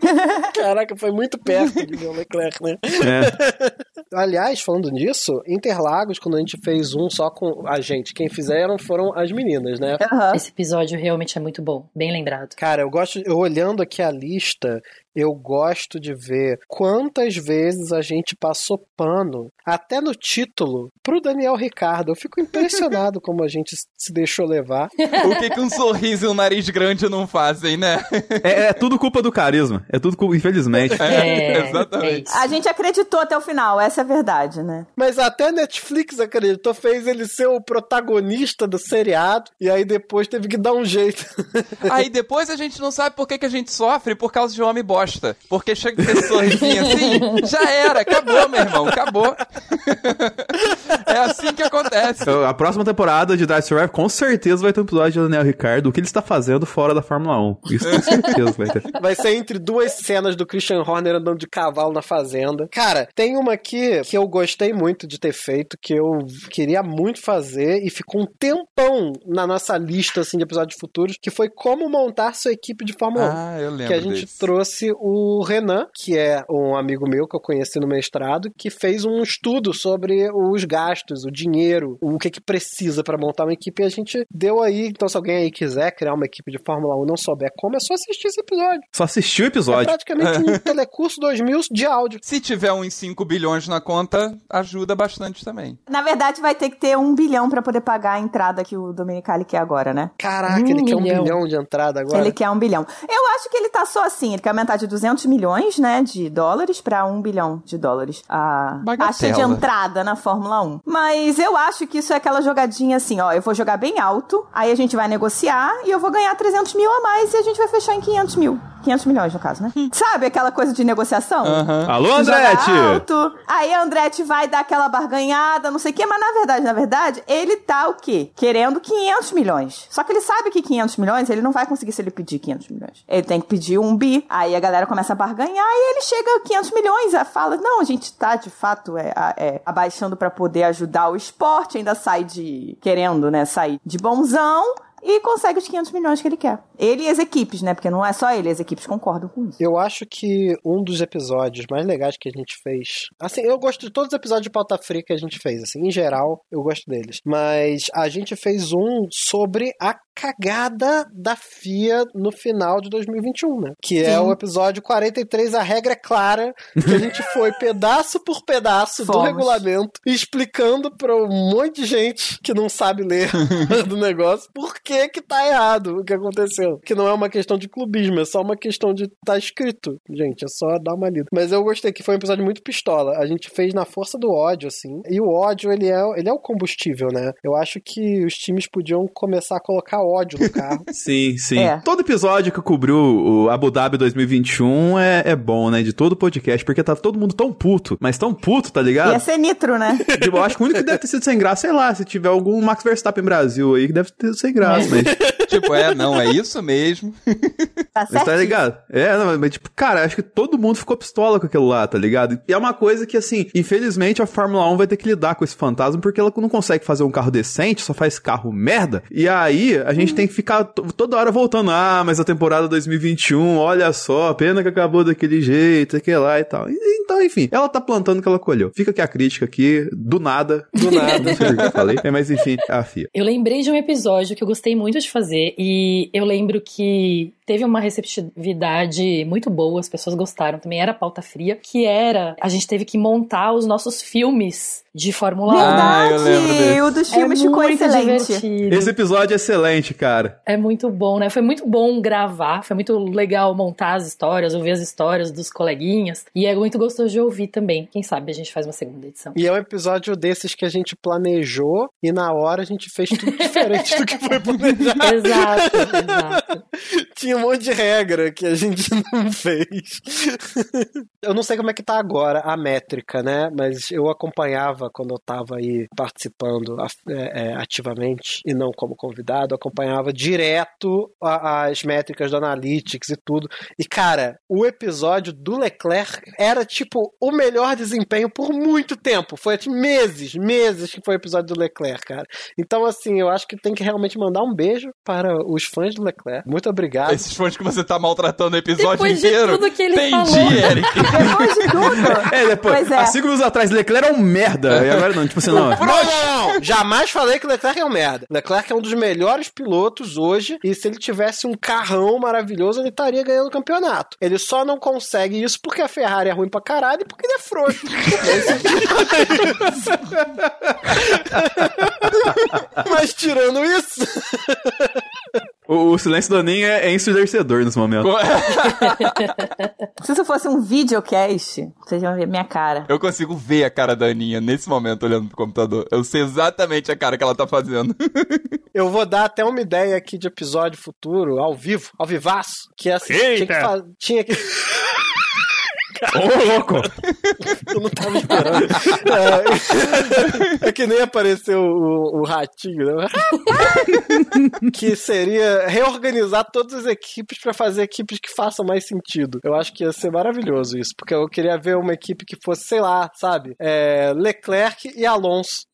I: [laughs]
E: Caraca, foi muito perto de ver o Leclerc, né?
I: É. [laughs]
E: Aliás, falando nisso, Interlagos, quando a gente fez um só com a gente, quem fizeram foram as meninas, né?
B: Aham.
C: Esse episódio realmente é muito bom, bem lembrado.
E: Cara, eu gosto, eu olhando aqui a lista, eu gosto de ver quantas vezes a gente passou pano, até no título, pro Daniel Ricardo. Eu fico impressionado [laughs] como a gente se deixou levar.
D: O que, que um sorriso e um nariz grande não fazem, né?
I: É, é tudo culpa do carisma. É tudo culpa, infelizmente.
C: É, [laughs]
D: exatamente.
C: é.
B: A gente acreditou até o final, essa é a verdade, né?
E: Mas até a Netflix acreditou, fez ele ser o protagonista do seriado, e aí depois teve que dar um jeito.
D: Aí depois a gente não sabe por que, que a gente sofre por causa de um homem bosta. Porque chega com esse sorrisinho assim, já era, acabou, meu irmão, acabou. [laughs] é assim que acontece.
I: Então, A próxima temporada de Dice Survive com certeza vai ter um episódio de Daniel Ricardo, o que ele está fazendo fora da Fórmula 1. Isso com certeza vai ter.
E: Vai ser entre duas cenas do Christian Horner andando de cavalo na fazenda. Cara, tem uma aqui que eu gostei muito de ter feito, que eu queria muito fazer e ficou um tempão na nossa lista assim, de episódios futuros, que foi como montar sua equipe de Fórmula 1.
D: Ah, eu lembro
E: que a gente
D: desse.
E: trouxe o Renan, que é um amigo meu que eu conheci no mestrado, que fez um estudo sobre os gastos, o dinheiro, o que que precisa para montar uma equipe. E a gente deu aí. Então, se alguém aí quiser criar uma equipe de Fórmula 1 e não souber como, é só assistir esse episódio.
I: Só assistiu o
E: É
I: episódio.
E: praticamente um [laughs] telecurso 2000 de áudio.
D: Se tiver uns 5 bilhões na conta, ajuda bastante também.
B: Na verdade, vai ter que ter um bilhão pra poder pagar a entrada que o Domenicali quer agora, né?
E: Caraca,
C: Um
E: ele quer um
C: milhão.
E: bilhão de entrada agora.
B: Ele quer um bilhão. Eu acho que ele tá só assim, ele quer aumentar de 200 milhões, né, de dólares pra um bilhão de dólares a
D: Bagatela.
B: taxa de entrada na Fórmula 1. Mas eu acho que isso é aquela jogadinha assim, ó, eu vou jogar bem alto, aí a gente vai negociar e eu vou ganhar 300 mil a mais e a gente vai fechar em 500 mil. 500 milhões, no caso, né? Sabe aquela coisa de negociação?
I: Alô,
B: Joga
I: Andretti!
B: alto, aí a Andretti vai dar aquela barganhada, não sei o quê, mas na verdade, na verdade, ele tá o quê? Querendo 500 milhões. Só que ele sabe que 500 milhões ele não vai conseguir se ele pedir 500 milhões. Ele tem que pedir um bi, aí a galera começa a barganhar e ele chega a 500 milhões, fala, não, a gente tá de fato é, é, abaixando pra poder ajudar o esporte, ainda sai de, querendo, né, sair de bonzão, e consegue os 500 milhões que ele quer. Ele e as equipes, né? Porque não é só ele, as equipes concordam com isso.
E: Eu acho que um dos episódios mais legais que a gente fez. Assim, eu gosto de todos os episódios de pauta fria que a gente fez. Assim, em geral, eu gosto deles. Mas a gente fez um sobre a cagada da FIA no final de 2021, né? Que é
B: Sim.
E: o episódio 43, a regra é clara, que a gente foi pedaço por pedaço do
B: Fomos.
E: regulamento, explicando pra um monte de gente que não sabe ler [laughs] do negócio por que que tá errado o que aconteceu. Que não é uma questão de clubismo, é só uma questão de tá escrito. Gente, é só dar uma lida. Mas eu gostei que foi um episódio muito pistola. A gente fez na força do ódio, assim. E o ódio, ele é, ele é o combustível, né? Eu acho que os times podiam começar a colocar ódio no carro. [laughs]
I: Sim, sim.
B: É.
I: Todo episódio que cobriu o Abu Dhabi 2021 é, é bom, né? De todo o podcast, porque tá todo mundo tão puto, mas tão puto, tá ligado?
B: Ia ser nitro, né? [laughs]
I: Tipo, eu acho que o único que deve ter sido sem graça, sei lá, se tiver algum Max Verstappen Brasil aí que deve ter sido sem graça, mas,
D: tipo, é, não, é isso mesmo.
B: Tá
I: mas tá
B: certo?
I: ligado? É, não, mas tipo, cara, acho que todo mundo ficou pistola com aquilo lá, tá ligado? E é uma coisa que, assim, infelizmente a Fórmula 1 vai ter que lidar com esse fantasma porque ela não consegue fazer um carro decente, só faz carro merda. E aí a gente tem que ficar to- toda hora voltando, ah, mas a temporada 2021, olha só, pena que acabou daquele jeito, aquele lá e tal. E- Então, enfim, ela tá plantando o que ela colheu. Fica aqui a crítica aqui, do nada, do nada, não sei o que eu falei, É, mas enfim, é a FIA.
C: Eu lembrei de um episódio que eu gostei muito de fazer e eu lembro que teve uma receptividade muito boa, as pessoas gostaram também, era pauta fria, que era a gente teve que montar os nossos filmes de Fórmula 1.
D: Ah, eu
B: Verdade!
D: lembro desse.
B: o dos
C: É
B: filmes ficou
C: muito
B: excelente.
C: divertido.
I: Esse episódio é excelente, cara.
C: É muito bom, né? Foi muito bom gravar, foi muito legal montar as histórias, ouvir as histórias dos coleguinhas. E é muito gostoso de ouvir também. Quem sabe a gente faz uma segunda edição.
E: E é um episódio desses que a gente planejou e na hora a gente fez tudo diferente do que foi [laughs] planejado.
C: Exato, exato. [laughs]
E: Tinha um monte de regra que a gente [laughs] não fez. eu não sei como é que tá agora a métrica, né? Mas eu acompanhava quando eu tava aí participando é, é, ativamente e não como convidado, acompanhava direto a- as métricas do Analytics e tudo. E, cara, o episódio do Leclerc era, tipo, o melhor desempenho por muito tempo. Foi assim, meses, meses que foi o episódio do Leclerc, cara. Então, assim, eu acho que tem que realmente mandar um beijo para os fãs do Leclerc. Muito obrigado.
D: Esses fãs que você tá maltratando o episódio
C: Depois de
D: inteiro.
C: tudo que ele
D: Entendi,
C: falou.
D: Eric. [laughs]
B: Depois de tudo.
I: É, depois,
B: Pois é.
I: há cinco minutos atrás, Leclerc era um merda. E agora não, tipo assim, não.
E: Não, não, não. Jamais falei que o Leclerc é um merda. Leclerc é um dos melhores pilotos hoje. E se ele tivesse um carrão maravilhoso, ele estaria ganhando o campeonato. Ele só não consegue isso porque a Ferrari é ruim pra caralho e porque ele é frouxo. [laughs] Mas tirando isso.
I: O, o silêncio do Aninho é, é ensurdecedor nesse momento. [laughs]
B: Se isso fosse um videocast, vocês iam ver minha cara.
D: Eu consigo ver a cara da Aninha nesse momento olhando pro computador. Eu sei exatamente a cara que ela tá fazendo. [laughs]
E: Eu vou dar até uma ideia aqui de episódio futuro, ao vivo, ao vivaço, que é assim, tinha que, fa- tinha que...
I: Ô, louco!
E: Eu não tava esperando. É, é que nem apareceu o, o ratinho, né? que seria reorganizar todas as equipes pra fazer equipes que façam mais sentido. Eu acho que ia ser maravilhoso isso, porque eu queria ver uma equipe que fosse, sei lá, sabe? É, Leclerc e Alonso.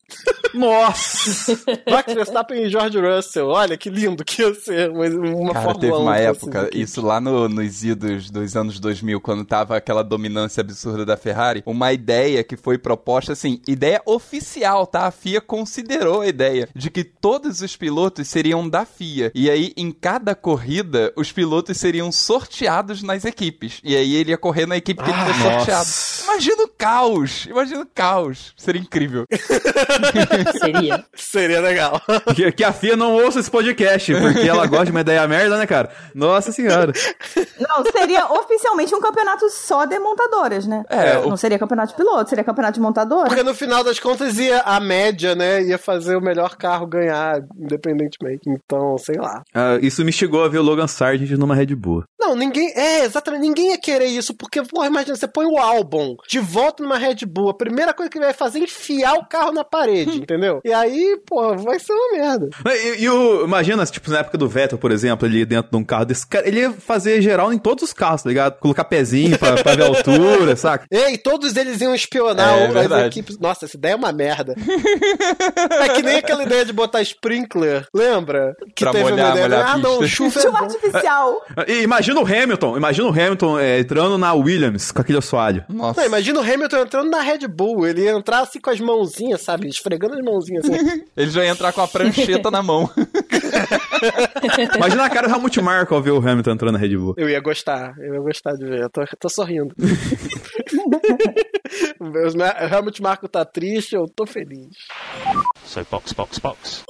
I: Nossa!
E: Max Verstappen e George Russell. Olha que lindo que ia ser uma,
D: Cara,
E: Fórmula
D: teve
E: 1
D: uma época, isso lá no, nos idos dos anos 2000, quando tava aquela dominância absurda da Ferrari, uma ideia que foi proposta, assim, ideia oficial, tá? A FIA considerou a ideia de que todos os pilotos seriam da FIA. E aí, em cada corrida, os pilotos seriam sorteados nas equipes. E aí ele ia correr na equipe que ele foi sorteado. Imagina o caos! Imagina o caos! Seria incrível. [laughs] [laughs]
C: Seria.
E: Seria legal. [laughs]
I: Que, que a FIA não ouça esse podcast, porque ela gosta de uma ideia merda, né, cara? Nossa senhora.
B: Não, seria oficialmente um campeonato só de montadoras, né?
D: É, o-
B: Não seria campeonato de piloto, seria campeonato de montadora.
E: Porque no final das contas ia a média, né? Ia fazer o melhor carro ganhar, independentemente. Então, sei lá.
I: Ah, isso me instigou a ver o Logan Sargent numa Red Bull.
E: Não, ninguém. É, exatamente. Ninguém ia querer isso, porque, porra, imagina, você põe o álbum de volta numa Red Bull. A primeira coisa que ele vai fazer é enfiar o carro na parede. Parede, [laughs] entendeu? E aí, porra, vai ser uma merda.
I: E, e o, imagina, tipo, na época do Vettel, por exemplo, ele dentro de um carro desse cara, ele ia fazer geral em todos os carros, tá ligado? Colocar pezinho pra, pra ver a altura, [laughs] saca?
E: Ei, todos eles iam espionar
D: É,
E: as
D: verdade.
E: equipes. Nossa, essa ideia é uma merda. é que nem aquela ideia de botar sprinkler, lembra? Que
D: Pra
E: teve
D: molhar-
E: uma ideia.
D: molhar
E: ah, não, chuva é
B: Chuva artificial.
I: E imagina o Hamilton, imagina o Hamilton é, entrando na Williams com aquele assoalho.
D: Nossa.
E: Não, imagina o Hamilton entrando na Red Bull. Ele ia entrar assim com as mãozinhas, sabe? Esfregando as mãozinhas assim. [laughs]
D: Ele já ia entrar com a prancheta na mão. [laughs]
I: Imagina a cara do Helmut Marko ao ver o Hamilton entrando na Red Bull.
E: Eu ia gostar, eu ia gostar de ver. Eu tô, tô sorrindo. [laughs] o Helmut Marco tá triste, eu tô feliz.
J: So box, box, box.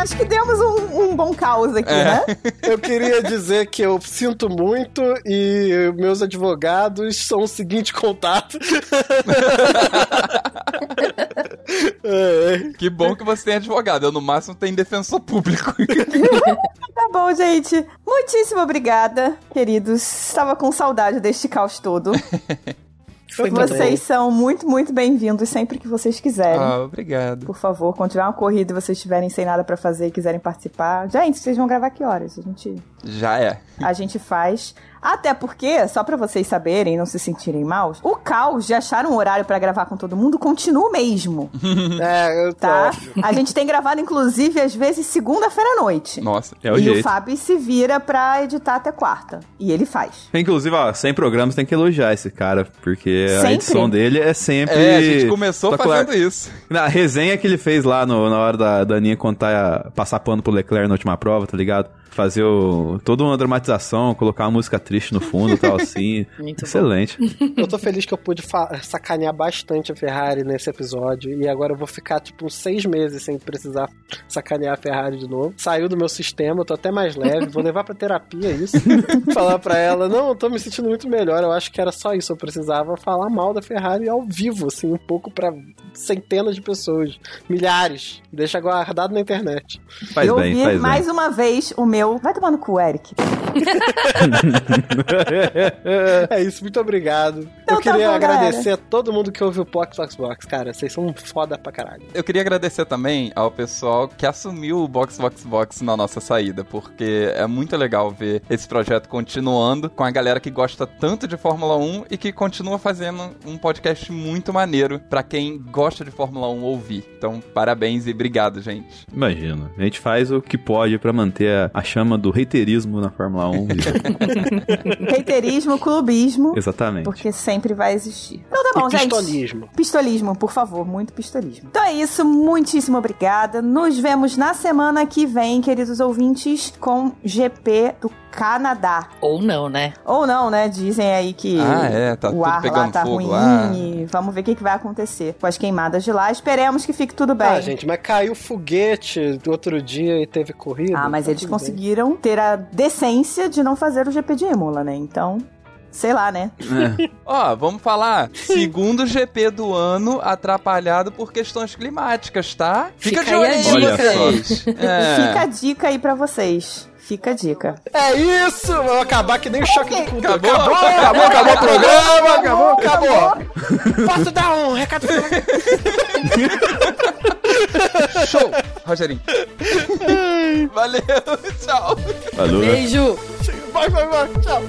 B: Acho que demos um, um bom caos aqui,
D: É.
B: né?
E: Eu queria dizer que eu sinto muito e meus advogados são o seguinte contato. [laughs] É, é.
D: Que bom que você tem advogado. Eu, no máximo, tenho defensor público. [laughs]
B: Tá bom, gente. Muitíssimo obrigada, queridos. Estava com saudade deste caos todo. [laughs]
C: Foi.
B: Vocês são muito, muito bem-vindos sempre que vocês quiserem.
D: ah, obrigado.
B: Por favor, quando tiver uma corrida e vocês estiverem sem nada pra fazer e quiserem participar. Gente, vocês vão gravar que horas? A gente,
D: Já é.
B: a gente faz. Até porque, só pra vocês saberem e não se sentirem mal, o caos de achar um horário pra gravar com todo mundo continua o mesmo, [laughs]
E: É, eu
B: tá? A gente tem gravado, inclusive, às vezes, segunda-feira à noite.
D: Nossa.
I: É o
B: e o
I: jeito.
B: Fábio se vira pra editar até quarta. E ele faz.
I: Inclusive, ó, 100 programas tem que elogiar esse cara, porque a
B: Sempre?
I: edição dele é sempre.
D: É, a gente começou fazendo isso.
I: Na resenha que ele fez lá no- na hora da Daninha contar, passar pano pro Leclerc na última prova, tá ligado? Fazer o, toda uma dramatização, colocar uma música triste no fundo e tal, assim. [laughs]
C: Muito bom.
I: Excelente.
E: Eu tô feliz que eu pude sacanear bastante a Ferrari nesse episódio. E agora eu vou ficar, tipo, uns seis meses sem precisar sacanear a Ferrari de novo. Saiu do meu sistema, eu tô até mais leve. Vou levar pra terapia isso. [laughs] falar pra ela, não, eu tô me sentindo muito melhor. Eu acho que era só isso. Eu precisava falar mal da Ferrari ao vivo, assim, um pouco pra centenas de pessoas. Milhares. Deixa guardado na internet.
I: Faz
B: eu
I: bem,
B: ouvi
I: faz
B: mais
I: bem.
B: uma vez o meu. Vai tomar no cu, Eric. [laughs] [laughs]
E: É isso, muito obrigado.
B: Então
E: eu
B: tá
E: queria
B: bom,
E: agradecer a todo mundo que ouviu o Box Box Box. Cara, vocês são foda pra caralho.
D: Eu queria agradecer também ao pessoal que assumiu o Box Box Box na nossa saída, porque é muito legal ver esse projeto continuando com a galera que gosta tanto de Fórmula 1 e que continua fazendo um podcast muito maneiro pra quem gosta de Fórmula 1 ouvir. Então, parabéns e obrigado, gente.
I: Imagina. A gente faz o que pode pra manter a, a chama do reiterismo na Fórmula 1.
B: Reiterismo, [laughs] clubismo.
I: Exatamente.
B: Porque sempre vai existir. Então tá bom,
E: e
B: gente.
E: pistolismo.
B: Pistolismo, por favor, muito pistolismo. Então é isso, muitíssimo obrigada. Nos vemos na semana que vem, queridos ouvintes, com GP do Canadá.
C: Ou não, né?
B: Ou não, né? Dizem aí que
D: Ah, é, tá
B: o
D: tudo
B: ar lá tá ruim
D: lá.
B: e vamos ver o que, que vai acontecer com as queimadas de lá. Esperemos que fique tudo bem.
E: Ah, gente, mas caiu foguete do outro dia e teve corrida.
B: Ah, mas
E: Tá
B: eles
E: tudo bem.
B: conseguiram ter a decência de não fazer o GP de Imola, né? Então, sei lá, né?
D: Ó, vamos falar. Segundo GP do ano atrapalhado por questões climáticas, tá?
C: Fica
D: de
C: aí
D: olho
I: dica.
D: vocês. É.
B: Fica a dica aí pra vocês. Fica a dica.
E: É isso! Vou acabar que nem o choque de cultura.
D: Acabou?
E: acabou, acabou, acabou o programa, acabou, acabou. Posso dar um recado? [laughs]
D: Show, Rogerinho. Valeu, tchau.
I: Falou.
C: Beijo!
E: Vai, vai, vai, tchau.